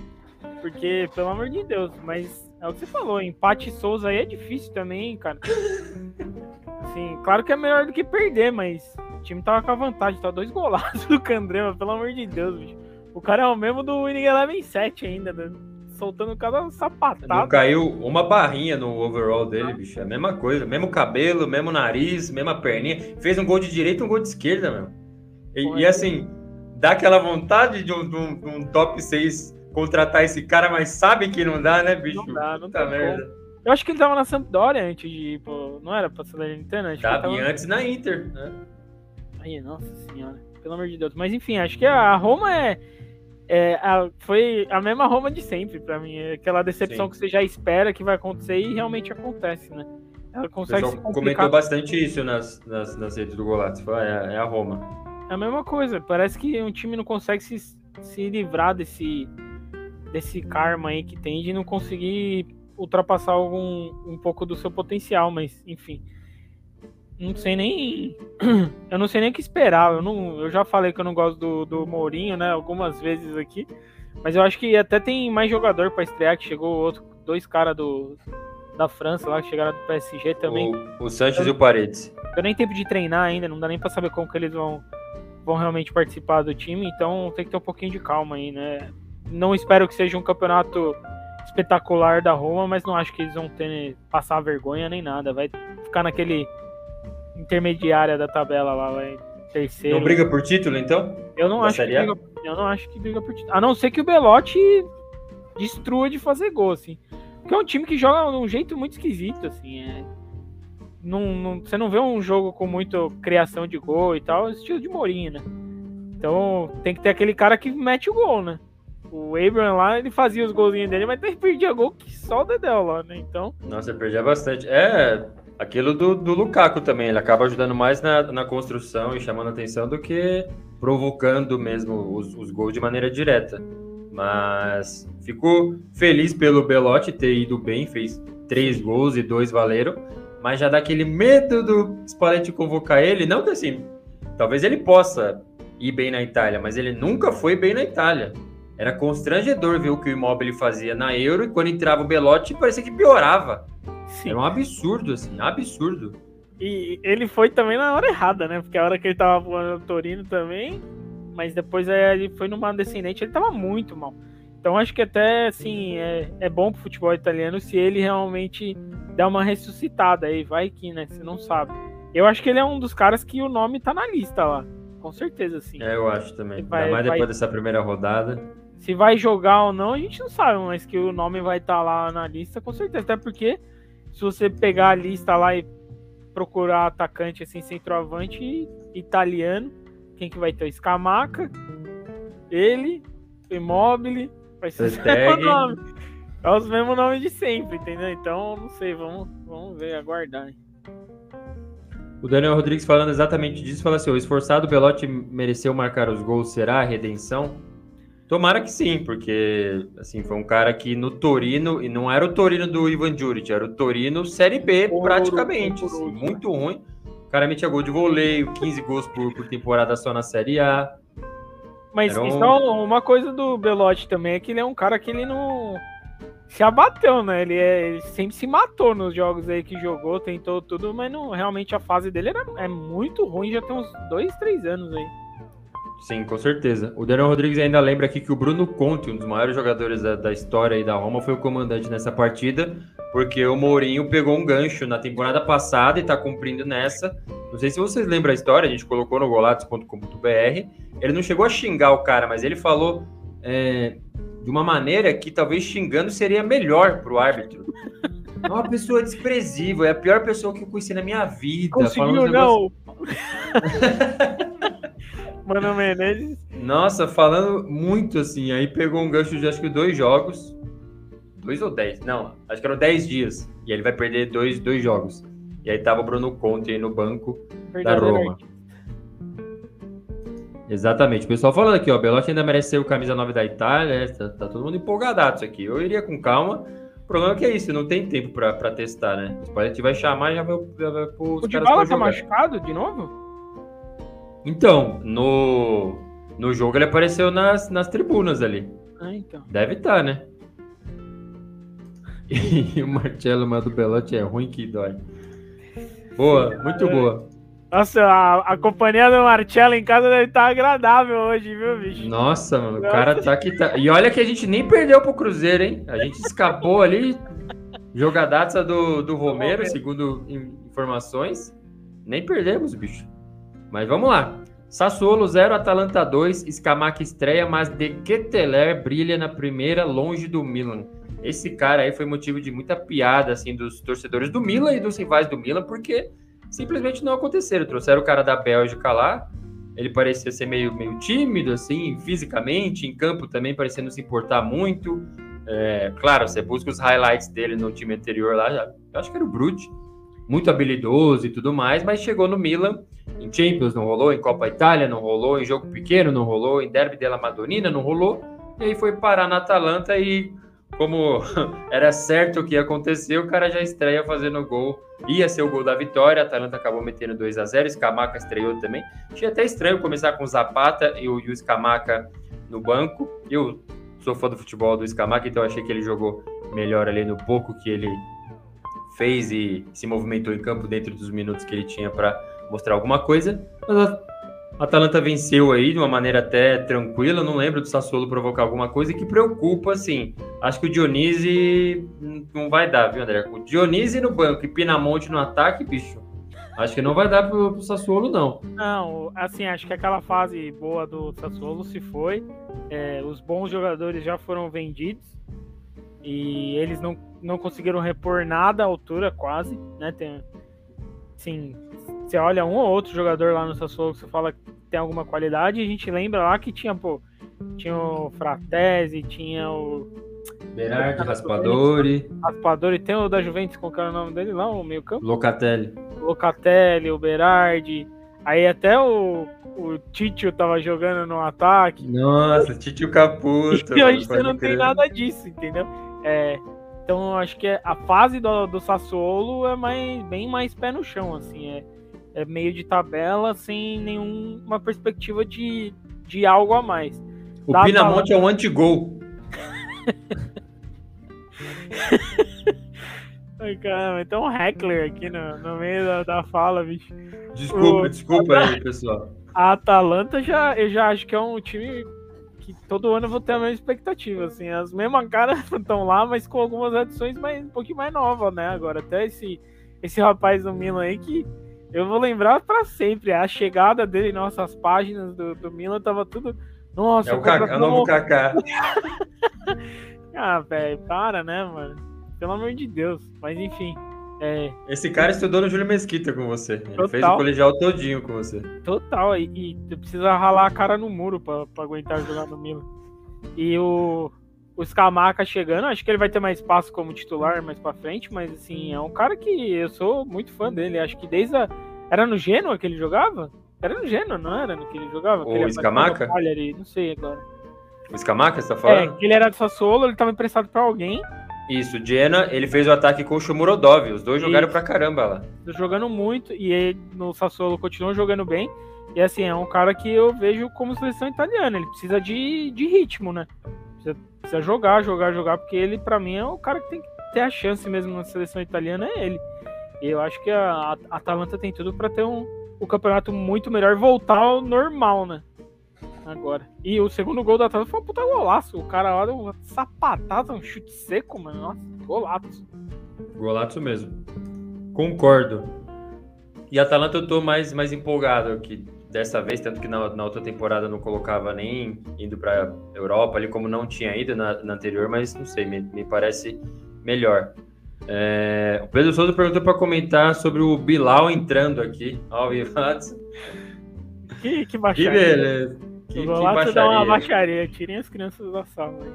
Porque, pelo amor de Deus, mas é o que você falou, empate Souza aí é difícil também, cara. Assim, claro que é melhor do que perder, mas o time tava com a vantagem, tá dois golaços do Candreva, pelo amor de Deus, bicho. O cara é o mesmo do Winning Eleven 7 ainda, né? soltando cada Não sapatada. caiu uma barrinha no overall dele, bicho. É a mesma coisa. Mesmo cabelo, mesmo nariz, mesma perninha. Fez um gol de direita e um gol de esquerda, meu. E, e assim, dá aquela vontade de um, de um- de um top 6 contratar esse cara, mas sabe que não dá, né, bicho? Não dá, não Puta tem merda. Eu acho que ele tava na Sampdoria antes de ir pro... Não era pra Salernitana? Acho que Tava tava... antes na Inter, né? Ai, nossa senhora. Pelo amor de Deus. Mas enfim, acho que a Roma é... é, a- foi a mesma Roma de sempre pra mim. É aquela decepção Sim. que você já espera que vai acontecer e realmente acontece, né? Ela consegue se comentou bastante isso nas, nas, nas redes do Golato. Falou, É, é a Roma. É a mesma coisa. Parece que um time não consegue se, se livrar desse, desse karma aí que tem de não conseguir ultrapassar algum um pouco do seu potencial, mas enfim. Não sei nem. Eu não sei nem o que esperar. Eu, não, eu já falei que eu não gosto do, do Mourinho, né? Algumas vezes aqui. Mas eu acho que até tem mais jogador pra estrear, que chegou outro, dois caras do da França lá que chegaram do PSG também. O, o Sanches e o Paredes. Deu nem tempo de treinar ainda, não dá nem pra saber como que eles vão, vão realmente participar do time, então tem que ter um pouquinho de calma aí, né? Não espero que seja um campeonato espetacular da Roma, mas não acho que eles vão ter passar vergonha nem nada. Vai ficar naquele intermediária da tabela lá, vai terceiro. Não briga por título, então? eu não da acho que briga, eu não acho que briga por título. A não ser que o Belotti destrua de fazer gol, assim. Porque é um time que joga de um jeito muito esquisito, assim. É... Não, não- você não vê um jogo com muita criação de gol e tal, é estilo de Mourinho, né? Então tem que ter aquele cara que mete o gol, né? O Abraham lá, ele fazia os golzinhos dele, mas ele perdia gol que só o Dedéu lá, né? Então, Nossa, eu perdia bastante. É, aquilo do, do Lukaku também. Ele acaba ajudando mais na, na construção e chamando atenção do que provocando mesmo os, os gols de maneira direta. Mas fico feliz pelo Belotti ter ido bem, fez três gols e dois valeram. Mas já dá aquele medo do Spalletti convocar ele. Não que assim, talvez ele possa ir bem na Itália, mas ele nunca foi bem na Itália. Era constrangedor ver o que o Immobile fazia na Euro e quando entrava o Belotti parecia que piorava. sim. Era um absurdo, assim, absurdo. E ele foi também na hora errada, né? Porque a hora que ele tava voando no Torino também, mas depois é, ele foi numa descendente, ele tava muito mal. Então acho que até assim é, é bom pro futebol italiano se ele realmente der uma ressuscitada aí, vai que, né? Você não sabe. Eu acho que ele é um dos caras que o nome tá na lista lá. Com certeza, sim. É, eu acho também. Vai- Ainda mais depois vai- dessa primeira rodada. Se vai jogar ou não, a gente não sabe, mas que o nome vai estar lá na lista, com certeza. Até porque se você pegar a lista lá e procurar atacante assim, centroavante italiano, quem que vai ter? O Scamaca, ele, o Immobile, vai ser o Stegen. mesmo nome. É os mesmos nomes de sempre, entendeu? Então, não sei, vamos, vamos ver, aguardar. O Daniel Rodrigues falando exatamente disso, fala assim: o esforçado Belotti mereceu marcar os gols, será a redenção? Tomara que sim, porque assim, foi um cara que no Torino, e não era o Torino do Ivan Juric, era o Torino Série B praticamente, assim, muito ruim. O cara metia gol de voleio, 15 gols por, por temporada só na Série A. Mas um... então, uma coisa do Belotti também é que ele é um cara que ele não se abateu, né? Ele, é, ele, sempre se matou nos jogos aí que jogou, tentou tudo, mas não, realmente a fase dele era, é muito ruim, já tem uns dois, três anos aí. Sim, com certeza. O Daniel Rodrigues ainda lembra aqui que o Bruno Conte, um dos maiores jogadores da, da história aí da Roma, foi o comandante nessa partida, porque o Mourinho pegou um gancho na temporada passada e está cumprindo nessa. Não sei se vocês lembram a história, a gente colocou no golatos.com.br. Ele não chegou a xingar o cara, mas ele falou é, de uma maneira que talvez xingando seria melhor para o árbitro. É uma pessoa desprezível, é a pior pessoa que eu conheci na minha vida. Conseguiu, não. Mano Menezes. Nossa, falando muito assim, aí pegou um gancho de acho que dois jogos. Dois ou dez? Não, acho que eram dez dias. E ele vai perder dois, dois jogos. E aí tava o Bruno Conte aí no banco da Roma. Exatamente. O pessoal falando aqui, ó, Belotti ainda merece ser o camisa 9 da Itália. Tá, tá todo mundo empolgadaço aqui. Eu iria com calma. O problema é que é isso, não tem tempo pra, pra testar, né? O Spalletti vai chamar e já vai, já vai pôr os O Dybala tá machucado de novo? Então, no, no jogo ele apareceu nas, nas tribunas ali. Ah, então. Deve estar, tá, né? E o Marcelo mas do Belotti é ruim que dói. Boa, muito boa. Nossa, a, a companhia do Marcelo em casa deve estar agradável hoje, viu, bicho? Nossa, mano, Nossa. o cara tá aqui. Tá... E olha que a gente nem perdeu pro Cruzeiro, hein? A gente escapou ali. Jogadaça do, do Romero, segundo informações. Nem perdemos, bicho. Mas vamos lá. Sassuolo 0, Atalanta 2, Scamaca estreia, mas De Keteler brilha na primeira, longe do Milan. Esse cara aí foi motivo de muita piada, assim, dos torcedores do Milan e dos rivais do Milan, porque simplesmente não aconteceram. Trouxeram o cara da Bélgica lá, ele parecia ser meio, meio tímido, assim, fisicamente, em campo também parecia não se importar muito. É, claro, você busca os highlights dele no time anterior lá, eu acho que era o Brute, muito habilidoso e tudo mais, mas chegou no Milan, em Champions não rolou, em Copa Itália não rolou, em jogo pequeno não rolou, em Derby della Madonnina não rolou, e aí foi parar na Atalanta e como era certo o que ia acontecer, o cara já estreia fazendo gol, ia ser o gol da vitória, a Atalanta acabou metendo 2 a 0 Scamaca estreou também, achei até estranho começar com o Zapata e o, e o Scamaca no banco, eu sou fã do futebol do Scamaca, então achei que ele jogou melhor ali no pouco que ele fez e se movimentou em campo dentro dos minutos que ele tinha para mostrar alguma coisa. Mas Atalanta venceu aí de uma maneira até tranquila. Não lembro do Sassuolo provocar alguma coisa que preocupa, assim. Acho que o Dionísio não vai dar, viu, André? O Dionísio no banco e Pinamonte no ataque, bicho. Acho que não vai dar pro, pro Sassuolo, não. Não, assim, acho que aquela fase boa do Sassuolo se foi. É, os bons jogadores já foram vendidos. E eles não, não conseguiram repor nada à altura, quase, né? Tem, sim, você olha um ou outro jogador lá no Sassuolo que você fala que tem alguma qualidade, e a gente lembra lá que tinha, pô, tinha o Fratesi, tinha o Berardi, Raspadori. Raspadori, tem o da Juventus, qual era o nome dele lá, o meio campo? Locatelli. Locatelli, o Berardi. Aí até o, o Titio tava jogando no ataque. Nossa, Titio Caputo. E hoje você não tem nada disso, entendeu? É, então acho que a fase do, do Sassuolo é mais, bem mais pé no chão, assim, é, é meio de tabela sem nenhuma perspectiva de, de algo a mais. O Dá Pinamonte é um anti-gol. Ai, caramba, tem um heckler aqui no, no meio da, da fala, bicho. Desculpa, o, desculpa aí, pessoal. A Atalanta já, eu já acho que é um time que todo ano eu vou ter a mesma expectativa, assim, as mesmas caras estão lá, mas com algumas adições mais, um pouquinho mais novas, né, agora, até esse, esse rapaz do Milan aí que eu vou lembrar para sempre, a chegada dele em nossas páginas do, do Milan tava tudo, nossa... É o, Kaká, é o novo Kaká. ah, velho, para, né, mano, pelo amor de Deus, mas enfim... É. Esse cara estudou no Júlio Mesquita com você. Ele Total. fez o colegial todinho com você. Total, e, e precisa ralar a cara no muro pra aguentar jogar no Milan. E o, o Scamaca chegando, acho que ele vai ter mais espaço como titular mais pra frente, mas assim, é um cara que eu sou muito fã dele. Acho que desde a. Era no Genoa que ele jogava? Era no Genoa, não era no que ele jogava? O Scamaca? Não sei agora. O Scamacca, você tá falando? É, que ele era do Sassuolo, ele tava emprestado pra alguém. Isso, o Genoa, ele fez o ataque com o Shomurodov, os dois jogaram Isso. pra caramba lá. Jogando muito, e ele no Sassuolo continuou jogando bem. E assim, é um cara que eu vejo como seleção italiana. Ele precisa de, de ritmo, né? Precisa, precisa jogar, jogar, jogar, porque ele, pra mim, é o cara que tem que ter a chance mesmo na seleção italiana, é ele. E eu acho que a, a Atalanta tem tudo pra ter um, o campeonato muito melhor voltar ao normal, né? Agora. E o segundo gol da Atalanta foi um puta golaço. O cara olha uma sapatada, um chute seco, mano. Nossa, golaço. Golaço mesmo. Concordo. E a Atalanta eu tô mais, mais empolgado aqui dessa vez, tanto que na, na outra temporada não colocava nem indo pra Europa ali, como não tinha ido na, na anterior, mas não sei, me, me parece melhor. É, o Pedro Souza perguntou para comentar sobre o Bilal entrando aqui ao Vivados. Que, que Que baixaria. beleza. Que, que golaço dá uma baixaria. baixaria. Tirem as crianças da sala aí.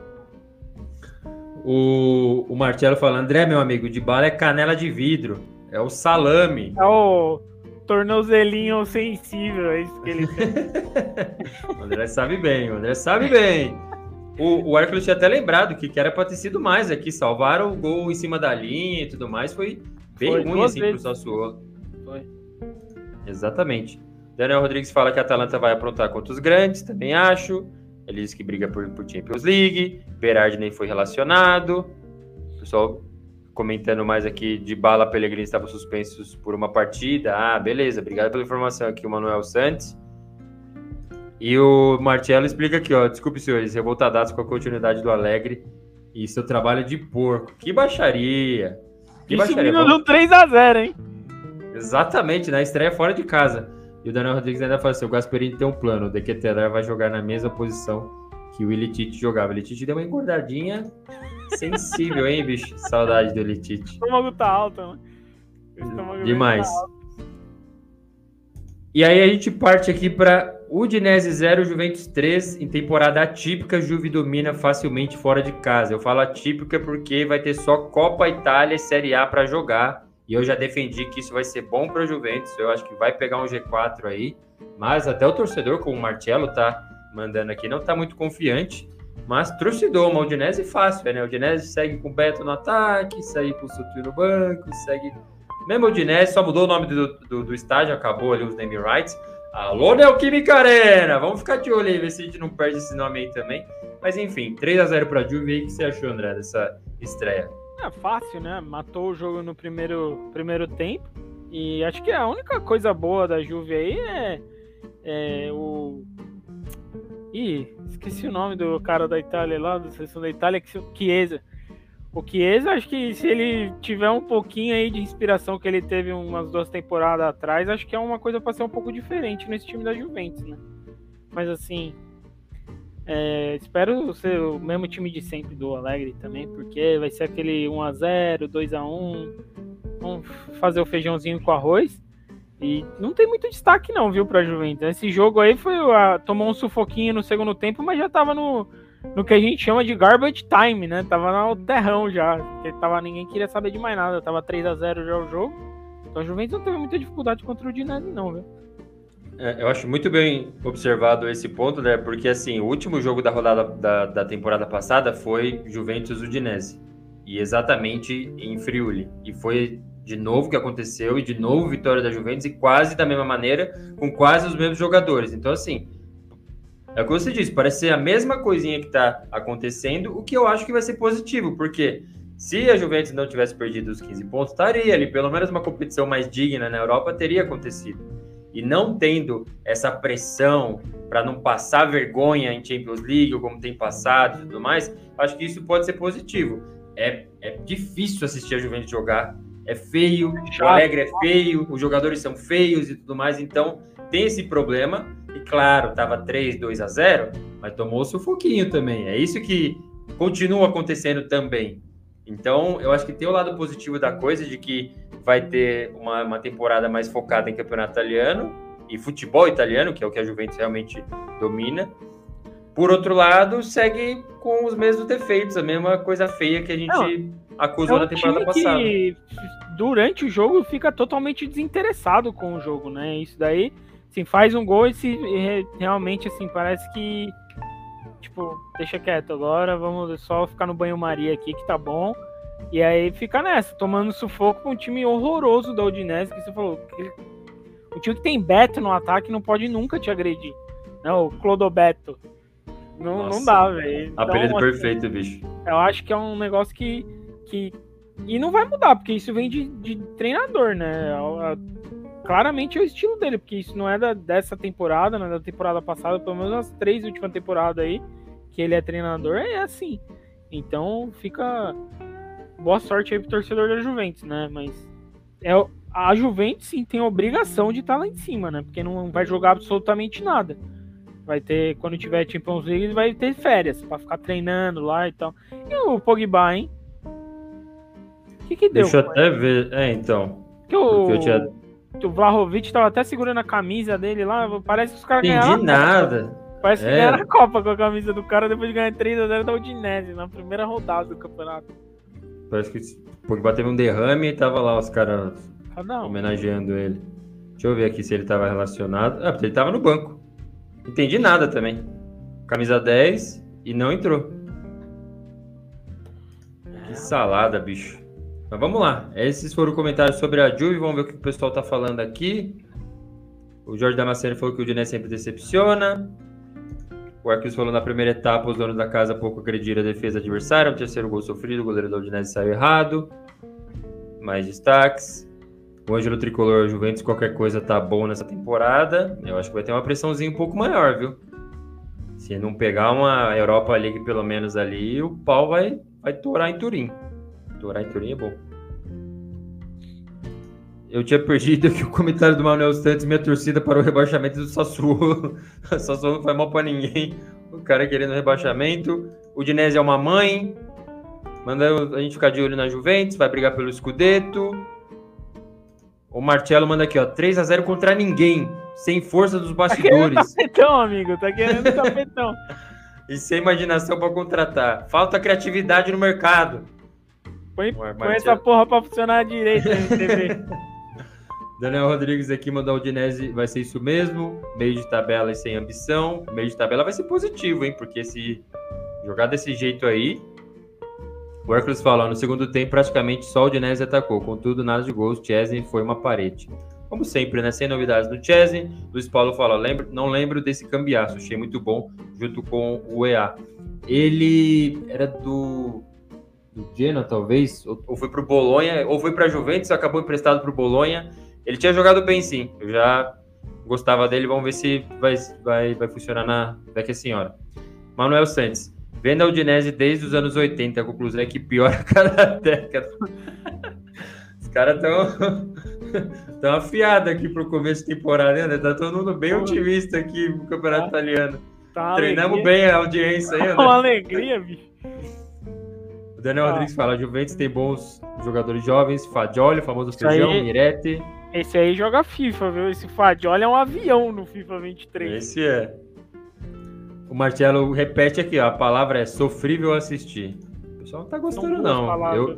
O, o Marcelo fala, André, meu amigo, de bala é canela de vidro. É o salame. É o tornozelinho sensível, é isso que ele tem. O André sabe bem, o André sabe bem. O, o Hércules tinha até lembrado que, que era pra ter sido mais aqui. Salvaram o gol em cima da linha e tudo mais. Foi bem Foi ruim assim vezes. pro Sassuolo. Foi. Exatamente. Daniel Rodrigues fala que a Atalanta vai aprontar contra os grandes, também acho. Ele diz que briga por, por Champions League. Berardi nem foi relacionado. O pessoal comentando mais aqui de bala Pellegrini estavam suspensos por uma partida. Ah, beleza. Obrigado pela informação aqui, o Manuel Santos. E o Marcelo explica aqui, ó. Desculpe, senhores, revoltadados com a continuidade do Alegre e seu trabalho de porco. Que baixaria! Que Isso baixaria! Vamos- do 3x0, hein? Exatamente, na estreia fora de casa. E o Daniel Rodrigues ainda fala assim: o Gasperini tem um plano, o De Ketelaere vai jogar na mesma posição que o Ilitite jogava. O Ilitite deu uma engordadinha sensível, hein, bicho? Saudade do O Ilitite. estômago tá alto, né? O Demais. tá alto. E aí a gente parte aqui para Udinese 0, Juventus 3, em temporada atípica, Juve domina facilmente fora de casa. Eu falo atípica porque vai ter só Copa Itália e Série A para jogar. E eu já defendi que isso vai ser bom para Juventus. Eu acho que vai pegar um G4 aí. Mas até o torcedor, como o Marcelo tá mandando aqui, não tá muito confiante. Mas trucidou, uma Udinese fácil, né? O Udinese segue com o Beto no ataque, segue com o Sutil no banco, segue mesmo o Udinese, só mudou o nome do, do, do estádio, acabou ali os name rights. Alô, Neoquímica Arena! Vamos ficar de olho aí, ver se a gente não perde esse nome aí também. Mas enfim, 3x0 pra Juve aí. O que você achou, André, dessa estreia? É fácil, né? Matou o jogo no primeiro, primeiro tempo. E acho que a única coisa boa da Juve aí é, é o. Ih, esqueci o nome do cara da Itália lá, da seleção da Itália, que Chiesa. O Chiesa, acho que se ele tiver um pouquinho aí de inspiração que ele teve umas duas temporadas atrás, acho que é uma coisa pra ser um pouco diferente nesse time da Juventus, né? Mas assim, é, espero ser o mesmo time de sempre do Alegre também, porque vai ser aquele 1x0, 2x1. Vamos fazer o feijãozinho com arroz. E não tem muito destaque, não, viu, pra Juventus. Esse jogo aí foi. a- tomou um sufoquinho no segundo tempo, mas já tava no, no que a gente chama de garbage time, né? Tava no terrão já. Porque tava, ninguém queria saber de mais nada. Tava 3x0 já o jogo. Então a Juventus não teve muita dificuldade contra o Dinese, não, viu? É, eu acho muito bem observado esse ponto, né? Porque assim, o último jogo da rodada da, da temporada passada foi Juventus Udinese. E exatamente em Friuli. E foi de novo que aconteceu, e de novo vitória da Juventus, e quase da mesma maneira, com quase os mesmos jogadores. Então, assim, é o que você disse, parece ser a mesma coisinha que está acontecendo, o que eu acho que vai ser positivo, porque se a Juventus não tivesse perdido os 15 pontos, estaria ali, pelo menos uma competição mais digna na Europa teria acontecido. E não tendo essa pressão para não passar vergonha em Champions League, ou como tem passado e tudo mais, acho que isso pode ser positivo. É, é difícil assistir a Juventus jogar, é feio, o. Alegre é feio, os jogadores são feios e tudo mais, então tem esse problema. E claro, tava 3, 2 a 0, mas tomou sufoquinho também. É isso que continua acontecendo também. Então, eu acho que tem o lado positivo da coisa de que vai ter uma, uma temporada mais focada em campeonato italiano e futebol italiano, que é o que a Juventus realmente domina. Por outro lado, segue com os mesmos defeitos, a mesma coisa feia que a gente acusou é na um temporada time passada. que durante o jogo fica totalmente desinteressado com o jogo, né? Isso daí, assim, faz um gol e se re- realmente assim parece que tipo, deixa quieto agora, vamos só ficar no banho-maria aqui que tá bom. E aí fica nessa, tomando sufoco com um time horroroso da Udinese, que você falou. Que o time que tem Beto no ataque não pode nunca te agredir. Não, o Clodobeto. Não, não dá, velho. Então, Apelido assim, perfeito, bicho. Eu acho que é um negócio que. Que e não vai mudar, porque isso vem de, de treinador, né? Claramente é o estilo dele, porque isso não é da, dessa temporada, não é da temporada passada, pelo menos as três últimas temporadas aí, que ele é treinador, é assim. Então fica. Boa sorte aí pro torcedor da Juventus, né? Mas é, a Juventus sim tem obrigação de estar tá lá em cima, né? Porque não vai jogar absolutamente nada. Vai ter, quando tiver Champions League, vai ter férias para ficar treinando lá e tal. E o Pogba, hein? Que, que deu? Deixa eu até ver. É, então. Que o, eu tinha... o Vlahovic tava até segurando a camisa dele lá. Parece que os caras ganharam. Entendi nada. Parece que é. ganharam a Copa com a camisa do cara depois de ganhar 3x0 da Udinese na primeira rodada do campeonato. Parece que Pogba teve um derrame e tava lá os caras ah, homenageando ele. Deixa eu ver aqui se ele tava relacionado. Ah, porque ele tava no banco. Entendi nada também. Camisa 10 e não entrou. Que salada, bicho. Mas vamos lá. Esses foram comentários sobre a Juve. Vamos ver o que o pessoal tá falando aqui. O Jorge Damasceno falou que o Diné sempre decepciona. O Arquis falou na primeira etapa, os donos da casa pouco agrediram a defesa adversária. O terceiro gol sofrido, o goleiro da Udinese saiu errado. Mais destaques. O Ângelo Tricolor Juventus, qualquer coisa tá bom nessa temporada. Eu acho que vai ter uma pressãozinha um pouco maior, viu? Se não pegar uma Europa League pelo menos ali, o pau vai, vai torar em Turim. Turim é bom. Eu tinha perdido aqui o comentário do Manuel Santos, minha torcida para o rebaixamento do Sassuolo. o Sassuolo não faz mal para ninguém. O cara querendo rebaixamento. O Dinese é uma mãe. Manda a gente ficar de olho na Juventus, vai brigar pelo Scudetto. O Marcelo manda aqui, ó, 3 a 0 contra ninguém, sem força dos bastidores. Tá querendo tapetão, amigo, tá querendo tapetão. e sem imaginação para contratar. Falta criatividade no mercado. Põe, põe essa porra pra funcionar direito aí, TV. Daniel Rodrigues aqui mandou o Udinese, vai ser isso mesmo. Meio de tabela e sem ambição. Meio de tabela vai ser positivo, hein? Porque se jogar desse jeito aí, o Hércules fala, no segundo tempo praticamente só o Dinese atacou, contudo nada de gols, Chesney foi uma parede. Como sempre, né? Sem novidades no Chesney. Luiz Paulo fala, lembro, não lembro desse cambiaço, achei muito bom junto com o EA. Ele era do do Genoa, talvez, ou, ou foi pro Bolonha, ou foi para Juventus, acabou emprestado pro Bolonha. Ele tinha jogado bem sim. Eu já gostava dele, vamos ver se vai vai vai funcionar na daqui a senhora. Manuel Santos. Vendo a Udinese desde os anos 80, a conclusão é que piora a cada década. Os caras estão tão afiados aqui pro começo de temporada, né? Tá todo mundo bem otimista aqui no Campeonato tá, Italiano. Tá Treinamos alegria. bem a audiência aí, né? Uma alegria, bicho. O Daniel ah. Rodrigues fala: Juventus tem bons jogadores jovens, Fadioli, famoso feijão, aí, Mirete. Esse aí joga FIFA, viu? Esse Fadioli é um avião no FIFA 23. Esse é. O Marcelo repete aqui, ó, a palavra é sofrível assistir. O pessoal não tá gostando, não. não. Eu...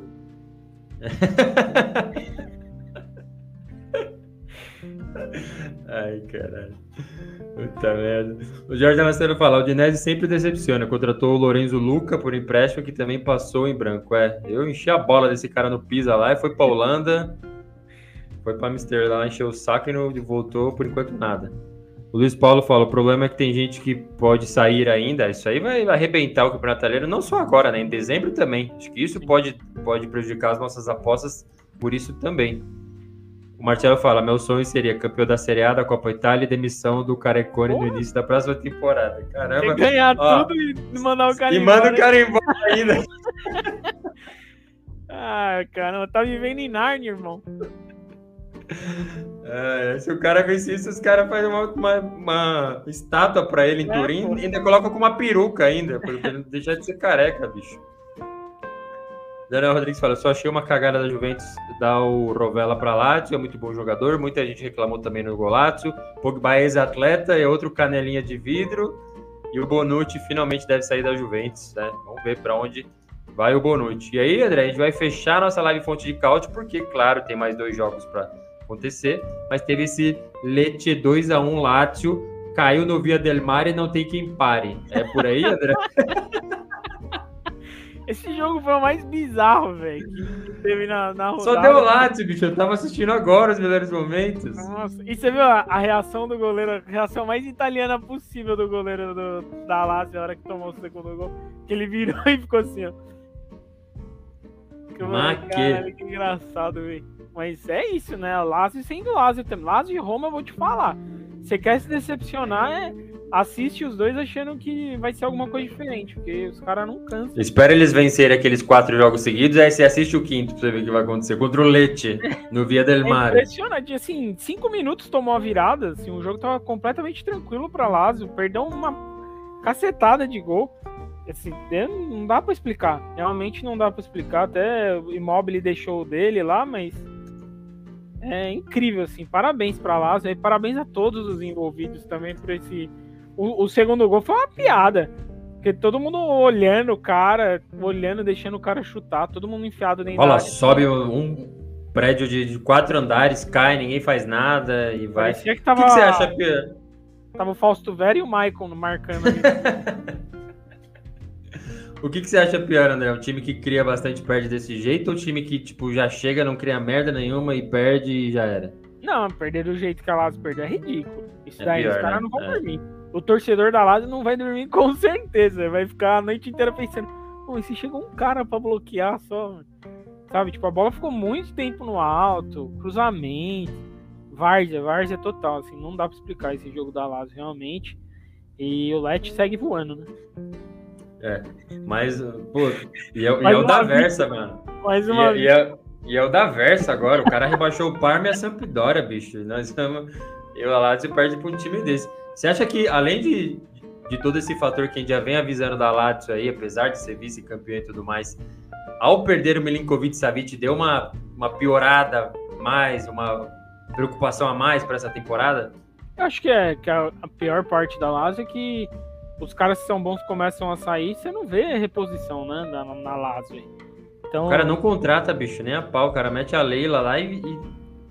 Ai, caralho. Puta merda. O Jorge Damasceno fala: o Dinese sempre decepciona. Contratou o Lorenzo Luca por empréstimo, que também passou em branco. É, eu enchi a bola desse cara no Pisa lá e foi pra Holanda. Foi pra Amsterdã lá, encheu o saco e não voltou por enquanto nada. O Luiz Paulo fala: o problema é que tem gente que pode sair ainda. Isso aí vai arrebentar o campeonato italiano, não só agora, né? Em dezembro também. Acho que isso pode, pode prejudicar as nossas apostas por isso também. O Marcelo fala: meu sonho seria campeão da Série A, da Copa Itália e demissão do Carecone no início da próxima temporada. Caramba. ganhar ó, tudo e mandar o cara e embora. E manda o cara embora ainda. ah, caramba, tá vivendo em Narnia, irmão. É, se o cara fez isso, os caras fazem uma, uma, uma, estátua pra ele em é, Turim e ainda coloca com uma peruca ainda, pra ele deixar de ser careca, bicho. Daniel Rodrigues fala, só achei uma cagada da Juventus dar o Rovella pra Lazio, é muito bom jogador, muita gente reclamou também no Golazio, Pogba é ex-atleta, é outro canelinha de vidro, e o Bonucci finalmente deve sair da Juventus, né? Vamos ver para onde vai o Bonucci. E aí, André, a gente vai fechar nossa live fonte de caute, porque, claro, tem mais dois jogos para acontecer, mas teve esse Lecce 2 a 1 Lazio, caiu no Via Del Mar e não tem quem pare. É por aí, André? Esse jogo foi o mais bizarro, velho, que teve na, na rodada. Só deu Lazio, bicho. Eu tava assistindo agora os melhores momentos. Nossa, e você viu a, a, reação do goleiro, a reação mais italiana possível do goleiro do, da Lazio na hora que tomou o segundo gol? Que ele virou e ficou assim, ó. Mas que... que engraçado, velho. Mas é isso, né? Lazio sendo Lazio também. Lazio e Roma, eu vou te falar. Você quer se decepcionar, é assiste os dois achando que vai ser alguma coisa diferente, porque os caras não cansam. Espera eles vencerem aqueles quatro jogos seguidos, aí você assiste o quinto pra você ver o que vai acontecer. Contra o Leite, no Via del Mar. É impressionante, assim, cinco minutos tomou a virada, assim, o jogo tava completamente tranquilo pra Lazio, perdeu uma cacetada de gol. Assim, não dá para explicar, realmente não dá para explicar, até o Immobile deixou dele lá, mas é incrível, assim, parabéns pra Lazio, e parabéns a todos os envolvidos também por esse o, o, segundo gol foi uma piada. Porque todo mundo olhando o cara, olhando, deixando o cara chutar, todo mundo enfiado dentro Olha, sobe um prédio de, de, quatro andares, cai, ninguém faz nada e vai. que tava... O que, que, você acha pior? Tava o Fausto Vera e o Maicon marcando ali. o que, que você acha pior, André? Um time que cria bastante perde desse jeito ou um time que, tipo, já chega, não cria merda nenhuma e perde e já era? Não, perder do jeito que a Lazio perdeu é ridículo. Isso é daí pior, os caras né? não vão é. dormir o torcedor da Lazio não vai dormir com certeza. Vai ficar a noite inteira pensando, pô, e se chegou um cara para bloquear só? Sabe, tipo, a bola ficou muito tempo no alto, cruzamento, várzea, várzea total, assim, não dá para explicar esse jogo da Lazio realmente. E o Let segue voando, né? É, mas, pô, e é, e é o da Versa, mano. Mais uma e, é, e, é, o da Versa agora, o cara rebaixou o Parma e a Sampdoria, bicho. Nós estamos... E o Lazio perde pra um time desse. Você acha que, além de, de todo esse fator que a gente já vem avisando da Lazio aí, apesar de ser vice-campeão e tudo mais, ao perder o Milinkovic Savic, deu uma, uma piorada mais, uma preocupação a mais para essa temporada? Eu acho que é que a, a, pior parte da Lazio é que os caras que são bons começam a sair, você não vê reposição, né, na, na Lazio. Então... O cara não contrata, bicho, nem a pau. O cara mete a Leila lá e, e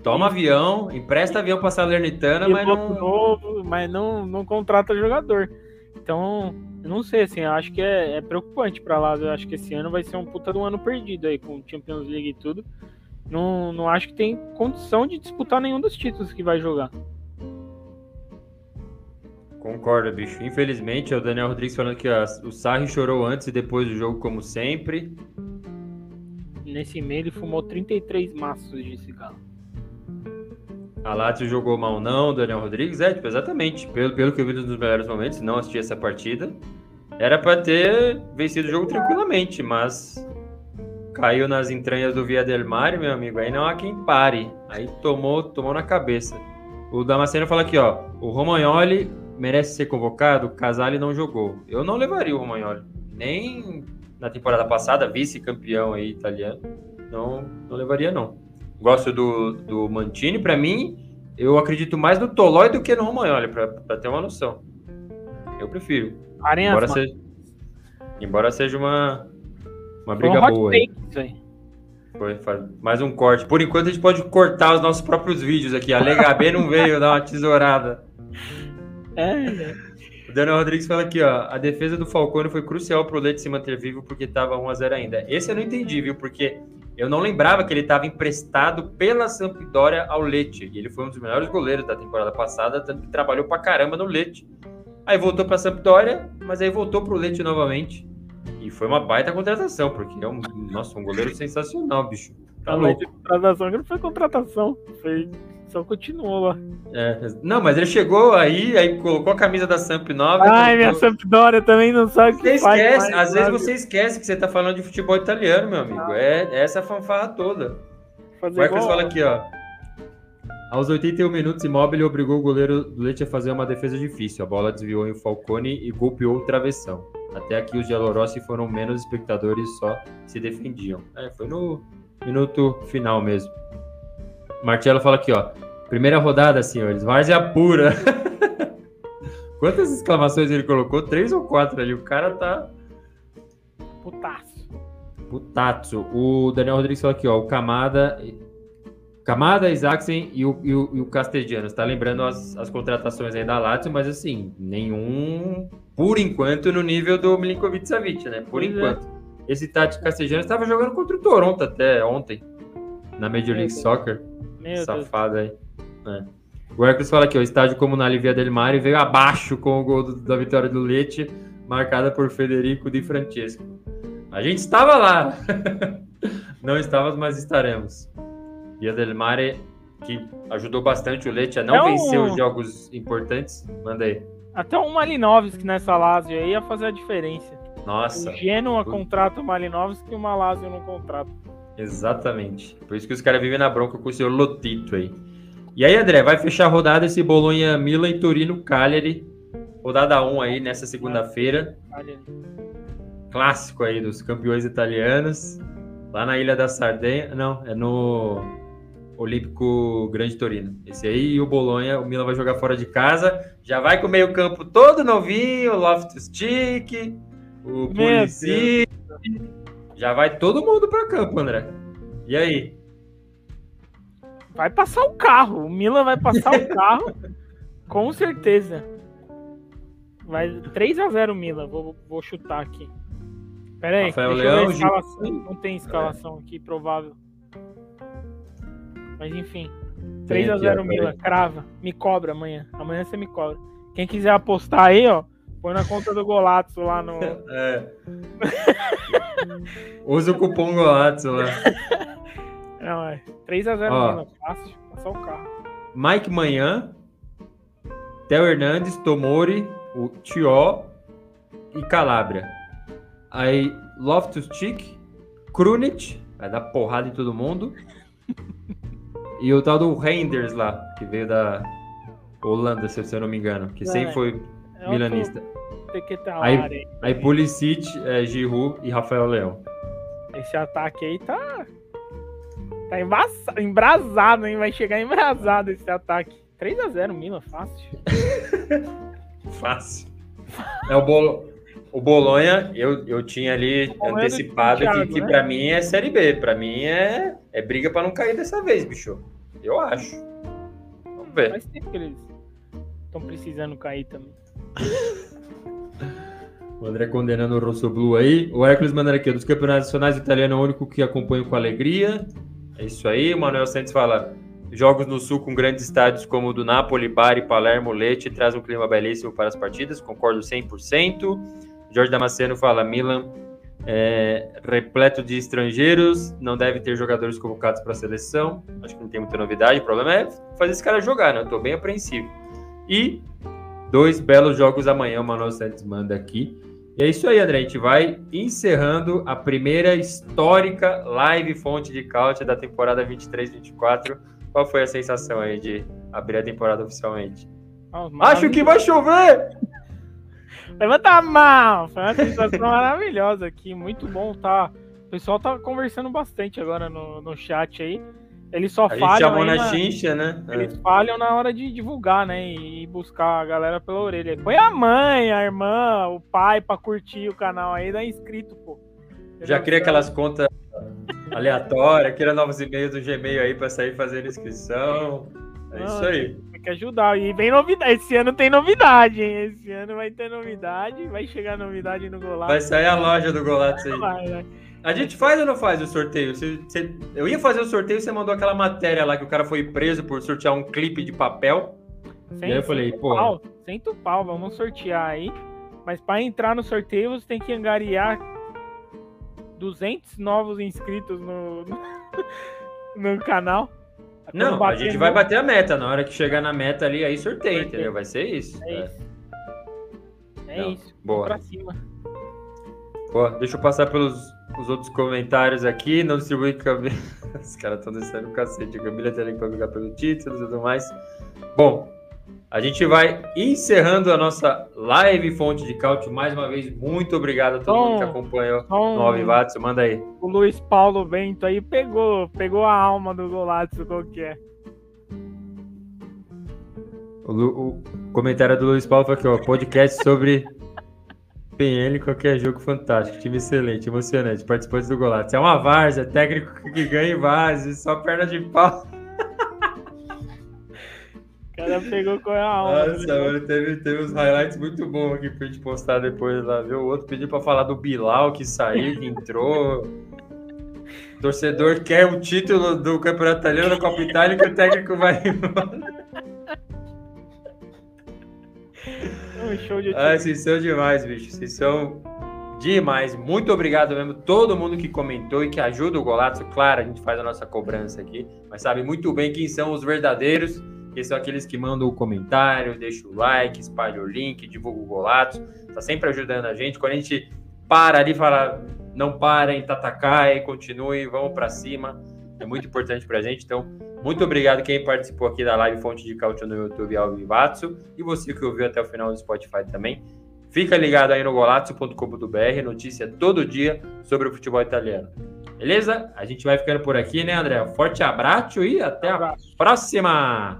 Toma avião, empresta avião para Salernitana, mas não... Novo, mas não, não contrata jogador. Então, eu não sei, assim, eu acho que é, é preocupante para lá. Eu acho que esse ano vai ser um puta de um ano perdido aí, com Champions League e tudo. Não, não acho que tem condição de disputar nenhum dos títulos que vai jogar. Concordo, bicho. Infelizmente, é o Daniel Rodrigues falando que ó, o Sarri chorou antes e depois do jogo, como sempre. Nesse e-mail ele fumou 33 maços de cigarro. A Lazio jogou mal não, Daniel Rodrigues? É, tipo, exatamente. Pelo, pelo que eu vi nos melhores momentos, não assisti essa partida. Era para ter vencido o jogo tranquilamente, mas caiu nas entranhas do Via del Mar, meu amigo. Aí não há quem pare. Aí tomou, tomou na cabeça. O Damasceno fala aqui, ó. O Romagnoli merece ser convocado, Casale não jogou. Eu não levaria o Romagnoli. Nem na temporada passada, vice-campeão aí italiano. Não, não levaria, não. Gosto do, do Mantini. Para mim, eu acredito mais no Tolói do que no Romagnoli, para ter uma noção. Eu prefiro. embora seja, embora seja uma, uma briga um boa. Aí. Foi, mais um corte. Por enquanto, a gente pode cortar os nossos próprios vídeos aqui. A Lega B não veio dar uma tesourada. É. O Daniel Rodrigues fala aqui, ó. A defesa do Falcone foi crucial pro Leite se manter vivo porque tava 1x0 ainda. Esse eu não entendi, viu? Porque eu não lembrava que ele estava emprestado pela Sampdoria ao Lecce. E ele foi um dos melhores goleiros da temporada passada, tanto que trabalhou pra caramba no Lecce. Aí voltou pra Sampdoria, mas aí voltou pro Lecce novamente. E foi uma baita contratação, porque é um, nossa, um goleiro sensacional, bicho. Tá louco. Contratação que não foi contratação, foi só continuou lá. É, não, mas ele chegou aí, aí colocou a camisa da Samp nova. Ai, minha Sampdoria também não sabe o que você esquece, mais, às vezes você esquece que você tá falando de futebol italiano, meu amigo. É, é essa fanfarra toda. Fazer o Marcos fala aqui, ó. Aos 81 minutos, Immobile obrigou o goleiro do Leite a fazer uma defesa difícil. A bola desviou em Falcone e golpeou o travessão. Até aqui os Gelorossi foram menos espectadores, só se defendiam. É, foi no minuto final mesmo. Marcelo fala aqui, ó. Primeira rodada, senhores. Várzea pura. Quantas exclamações ele colocou? Três ou quatro ali. O cara tá. Putaço. Putaço. O Daniel Rodrigues falou aqui, ó. O Camada. Camada, Isaacsen e o, e o, e o Castellanos. Tá lembrando as, as contratações aí da Lazio, mas assim, nenhum, por enquanto, no nível do Milinkovic Savic, né? Por pois é. enquanto. É. Esse Tati Castellanos estava jogando contra o Toronto até ontem, na Major League Soccer. Meu Safado Deus. aí. É. O Hércules fala aqui, o estádio comunal Via del Mare veio abaixo com o gol do, da vitória do Leite, marcada por Federico Di Francesco. A gente estava lá. Não estávamos, mas estaremos. Via del Mare, que ajudou bastante o Leite a não é vencer os jogos importantes. Manda aí. Até o Malinovski nessa Lazio aí ia fazer a diferença. Nossa. O Genoa contrata o Malinovski e o Malazio não contrata. Exatamente. Por isso que os caras vivem na bronca com o senhor Lotito aí. E aí, André, vai fechar a rodada esse Bolonha, Milan e Torino, Cagliari. Rodada 1 aí nessa segunda-feira. Clássico aí dos campeões italianos. Lá na Ilha da Sardenha. Não, é no Olímpico Grande Torino. Esse aí e o Bolonha, o Milan vai jogar fora de casa. Já vai com o meio-campo todo novinho, o Loftus Stick, o Pulisic. Já vai todo mundo para campo, André. E aí? Vai passar o carro. O Milan vai passar o carro. com certeza. Vai 3 a 0 Milan. Vou, vou chutar aqui. Pera aí. Rafael Leão, Não tem escalação aqui provável. Mas enfim. 3 a 0 Milan. Crava. Me cobra amanhã. Amanhã você me cobra. Quem quiser apostar aí, ó. Põe na conta do Golazzo lá no. É. Usa o cupom Golazzo lá. Não, é 3x0 Milan, fácil. Passar o carro. Mike Manhã, Theo Hernandes, Tomori, o Tio e Calabria. Aí Loftus Cheek, Krunic, vai dar porrada em todo mundo. e o tal do Reinders lá, que veio da Holanda, se eu não me engano, que é, sempre foi é milanista. Aí, aí Pulisic, é, Giroud e Rafael Leão. Esse ataque aí tá Tá embaçado, embrasado, hein? Vai chegar embrasado esse ataque. 3x0 Milan, fácil. fácil. É o, Bolo... o Bolonha, eu, eu tinha ali antecipado Thiago, que, que né? pra mim é Série B. Pra mim é, é briga pra não cair dessa vez, bicho. Eu acho. Vamos ver. Faz tempo que eles estão precisando cair também. O André condenando o Rosso Blue aí. O Hércules mandando aqui, dos campeonatos nacionais italiano é o único que acompanho com alegria. É isso aí. O Manuel Santos fala: jogos no Sul com grandes estádios como o do Napoli, Bari, Palermo, Leite traz um clima belíssimo para as partidas. Concordo 100%. Jorge Damasceno fala: Milan é, repleto de estrangeiros, não deve ter jogadores convocados para a seleção. Acho que não tem muita novidade. O problema é fazer esse cara jogar, né? Eu tô bem apreensivo. E dois belos jogos amanhã, o Manuel Santos manda aqui. E é isso aí, André. A gente vai encerrando a primeira histórica live fonte de Couch da temporada 23-24. Qual foi a sensação aí de abrir a temporada oficialmente? Oh, Acho que vai chover! Levanta a mão! Foi uma sensação maravilhosa aqui, muito bom, tá? O pessoal tá conversando bastante agora no, no chat aí. Eles só a falham. na chincha, né? Eles é. falham na hora de divulgar, né? E buscar a galera pela orelha. Põe a mãe, a irmã, o pai pra curtir o canal aí, dá inscrito, pô. Já cria aquelas contas aleatórias, cria novos e-mails do Gmail aí pra sair fazendo inscrição. É Não, isso aí. Tem que ajudar. E vem novidade. Esse ano tem novidade, hein? Esse ano vai ter novidade. Vai chegar novidade no Golato. Vai sair a loja do Golato aí. Vai, vai. A gente faz ou não faz o sorteio? Você, você, eu ia fazer o sorteio e você mandou aquela matéria lá que o cara foi preso por sortear um clipe de papel. Sem, e aí eu falei, pô. Pau, cento pau, vamos sortear aí. Mas para entrar no sorteio você tem que angariar 200 novos inscritos no, no, no canal. Não, a gente vai bater a meta. Na hora que chegar na meta ali, aí sorteio, entendeu? Vai ser isso. É, é. isso. É não, isso. Boa. Pra cima. Pô, deixa eu passar pelos os outros comentários aqui. Não distribui cabelo. Os caras estão descendo o cacete. A Camila tem que brigar pelo título e tudo mais. Bom, a gente vai encerrando a nossa live Fonte de Cálcio. Mais uma vez, muito obrigado a todo mundo que acompanhou tom, no. Manda aí. O Luiz Paulo Bento aí pegou, pegou a alma do Golazzo qualquer. O, o comentário do Luiz Paulo foi aqui, ó. Podcast sobre PL, qualquer jogo fantástico, time excelente, emocionante, participantes do Golato. É uma várzea, técnico que ganha em várzea, só perna de pau. cara pegou com a onda. Nossa, né? mano, teve, teve uns highlights muito bons aqui pra gente postar depois lá, viu? O outro pediu pra falar do Bilal que saiu, que entrou. O torcedor quer o título do Campeonato Italiano da Copa Itália que o técnico vai embora. Um show de ah, vocês são demais, bicho. Vocês são demais. Muito obrigado mesmo todo mundo que comentou e que ajuda o Golato. Claro, a gente faz a nossa cobrança aqui, mas sabe muito bem quem são os verdadeiros, que são aqueles que mandam o comentário, deixam o like, espalham o link, divulgam o Golato. Tá sempre ajudando a gente. Quando a gente para ali, fala, não parem, Tatakai, continue, vamos para cima. É muito importante pra gente. Então, muito obrigado quem participou aqui da live Fonte de Cálcio no YouTube ao Vivatsu e você que ouviu até o final do Spotify também. Fica ligado aí no golazzo.com.br, notícia todo dia sobre o futebol italiano. Beleza? A gente vai ficando por aqui, né, André? Forte abraço e até a próxima!